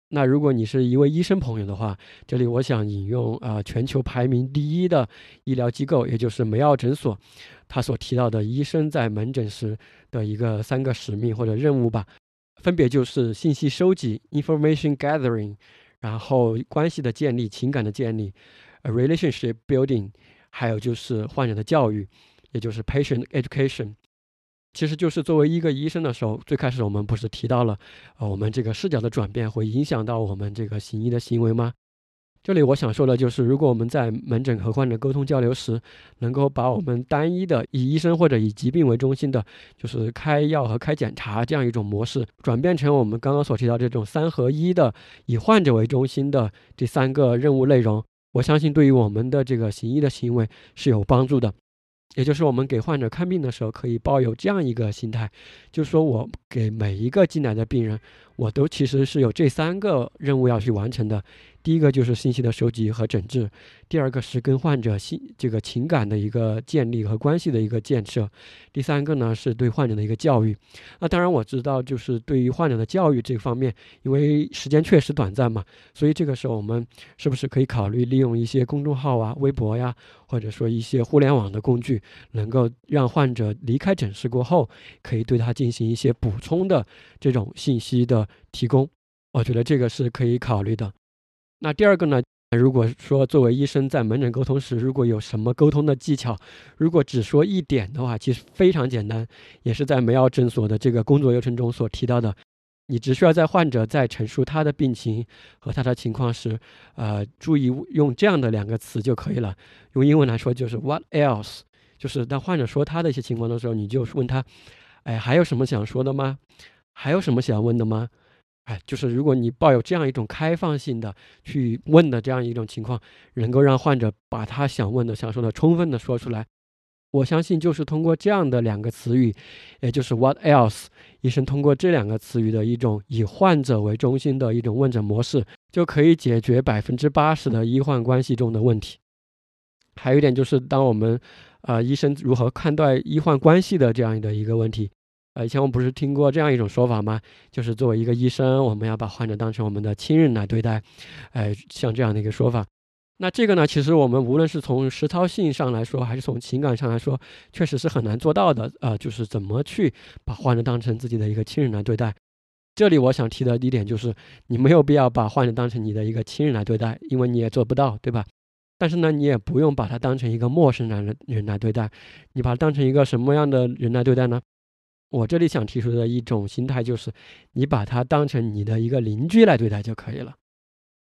那如果你是一位医生朋友的话，这里我想引用啊，全球排名第一的医疗机构，也就是梅奥诊所，他所提到的医生在门诊时的一个三个使命或者任务吧，分别就是信息收集 （information gathering），然后关系的建立、情感的建立 （relationship building），还有就是患者的教育，也就是 patient education。其实就是作为一个医生的时候，最开始我们不是提到了，呃，我们这个视角的转变会影响到我们这个行医的行为吗？这里我想说的就是，如果我们在门诊和患者沟通交流时，能够把我们单一的以医生或者以疾病为中心的，就是开药和开检查这样一种模式，转变成我们刚刚所提到这种三合一的以患者为中心的这三个任务内容，我相信对于我们的这个行医的行为是有帮助的。也就是我们给患者看病的时候，可以抱有这样一个心态，就是说我给每一个进来的病人，我都其实是有这三个任务要去完成的。第一个就是信息的收集和整治，第二个是跟患者心这个情感的一个建立和关系的一个建设，第三个呢是对患者的一个教育。那当然我知道，就是对于患者的教育这方面，因为时间确实短暂嘛，所以这个时候我们是不是可以考虑利用一些公众号啊、微博呀，或者说一些互联网的工具，能够让患者离开诊室过后，可以对他进行一些补充的这种信息的提供。我觉得这个是可以考虑的。那第二个呢？如果说作为医生在门诊沟通时，如果有什么沟通的技巧，如果只说一点的话，其实非常简单，也是在梅奥诊所的这个工作流程中所提到的，你只需要在患者在陈述他的病情和他的情况时，呃，注意用这样的两个词就可以了。用英文来说就是 What else？就是当患者说他的一些情况的时候，你就问他，哎，还有什么想说的吗？还有什么想问的吗？哎，就是如果你抱有这样一种开放性的去问的这样一种情况，能够让患者把他想问的、想说的充分的说出来，我相信就是通过这样的两个词语，也就是 What else？医生通过这两个词语的一种以患者为中心的一种问诊模式，就可以解决百分之八十的医患关系中的问题。还有一点就是，当我们，呃，医生如何看待医患关系的这样的一个问题。呃，以前我们不是听过这样一种说法吗？就是作为一个医生，我们要把患者当成我们的亲人来对待，哎，像这样的一个说法。那这个呢，其实我们无论是从实操性上来说，还是从情感上来说，确实是很难做到的。呃，就是怎么去把患者当成自己的一个亲人来对待。这里我想提的一点就是，你没有必要把患者当成你的一个亲人来对待，因为你也做不到，对吧？但是呢，你也不用把他当成一个陌生人人来对待，你把他当成一个什么样的人来对待呢？我这里想提出的一种心态就是，你把他当成你的一个邻居来对待就可以了。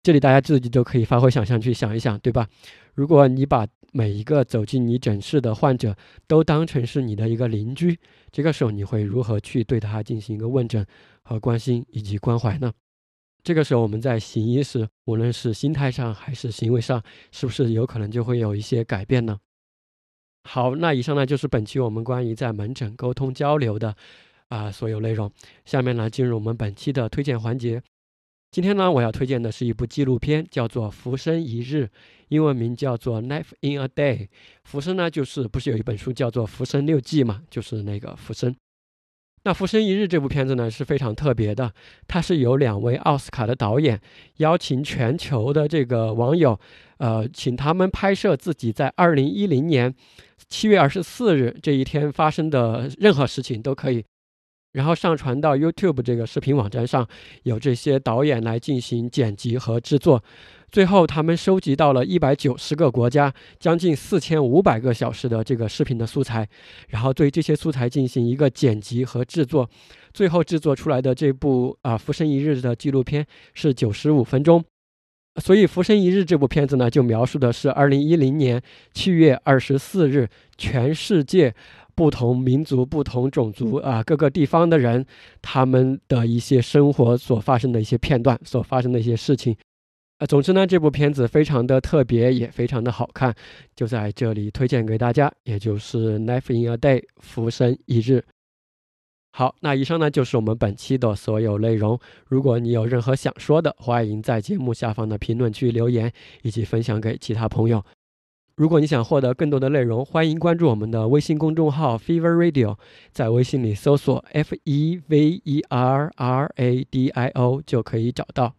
这里大家自己都可以发挥想象去想一想，对吧？如果你把每一个走进你诊室的患者都当成是你的一个邻居，这个时候你会如何去对他进行一个问诊和关心以及关怀呢？这个时候我们在行医时，无论是心态上还是行为上，是不是有可能就会有一些改变呢？好，那以上呢就是本期我们关于在门诊沟通交流的啊所有内容。下面呢进入我们本期的推荐环节。今天呢我要推荐的是一部纪录片，叫做《浮生一日》，英文名叫做《Life in a Day》。浮生呢就是不是有一本书叫做《浮生六记》嘛，就是那个浮生。那《浮生一日》这部片子呢是非常特别的，它是由两位奥斯卡的导演邀请全球的这个网友，呃，请他们拍摄自己在二零一零年。七月二十四日这一天发生的任何事情都可以，然后上传到 YouTube 这个视频网站上，有这些导演来进行剪辑和制作。最后，他们收集到了一百九十个国家将近四千五百个小时的这个视频的素材，然后对这些素材进行一个剪辑和制作，最后制作出来的这部啊《浮生一日》的纪录片是九十五分钟。所以，《浮生一日》这部片子呢，就描述的是二零一零年七月二十四日，全世界不同民族、不同种族啊，各个地方的人，他们的一些生活所发生的一些片段，所发生的一些事情。总之呢，这部片子非常的特别，也非常的好看，就在这里推荐给大家，也就是《Life in a Day》《浮生一日》。好，那以上呢就是我们本期的所有内容。如果你有任何想说的，欢迎在节目下方的评论区留言，以及分享给其他朋友。如果你想获得更多的内容，欢迎关注我们的微信公众号 Fever Radio，在微信里搜索 F E V E R R A D I O 就可以找到。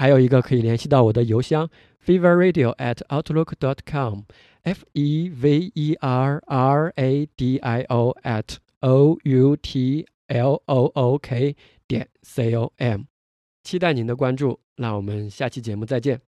还有一个可以联系到我的邮箱 Fever Radio at Outlook dot com，F E V E R R A D I O at o u t l o o k 点 c o m，期待您的关注，那我们下期节目再见。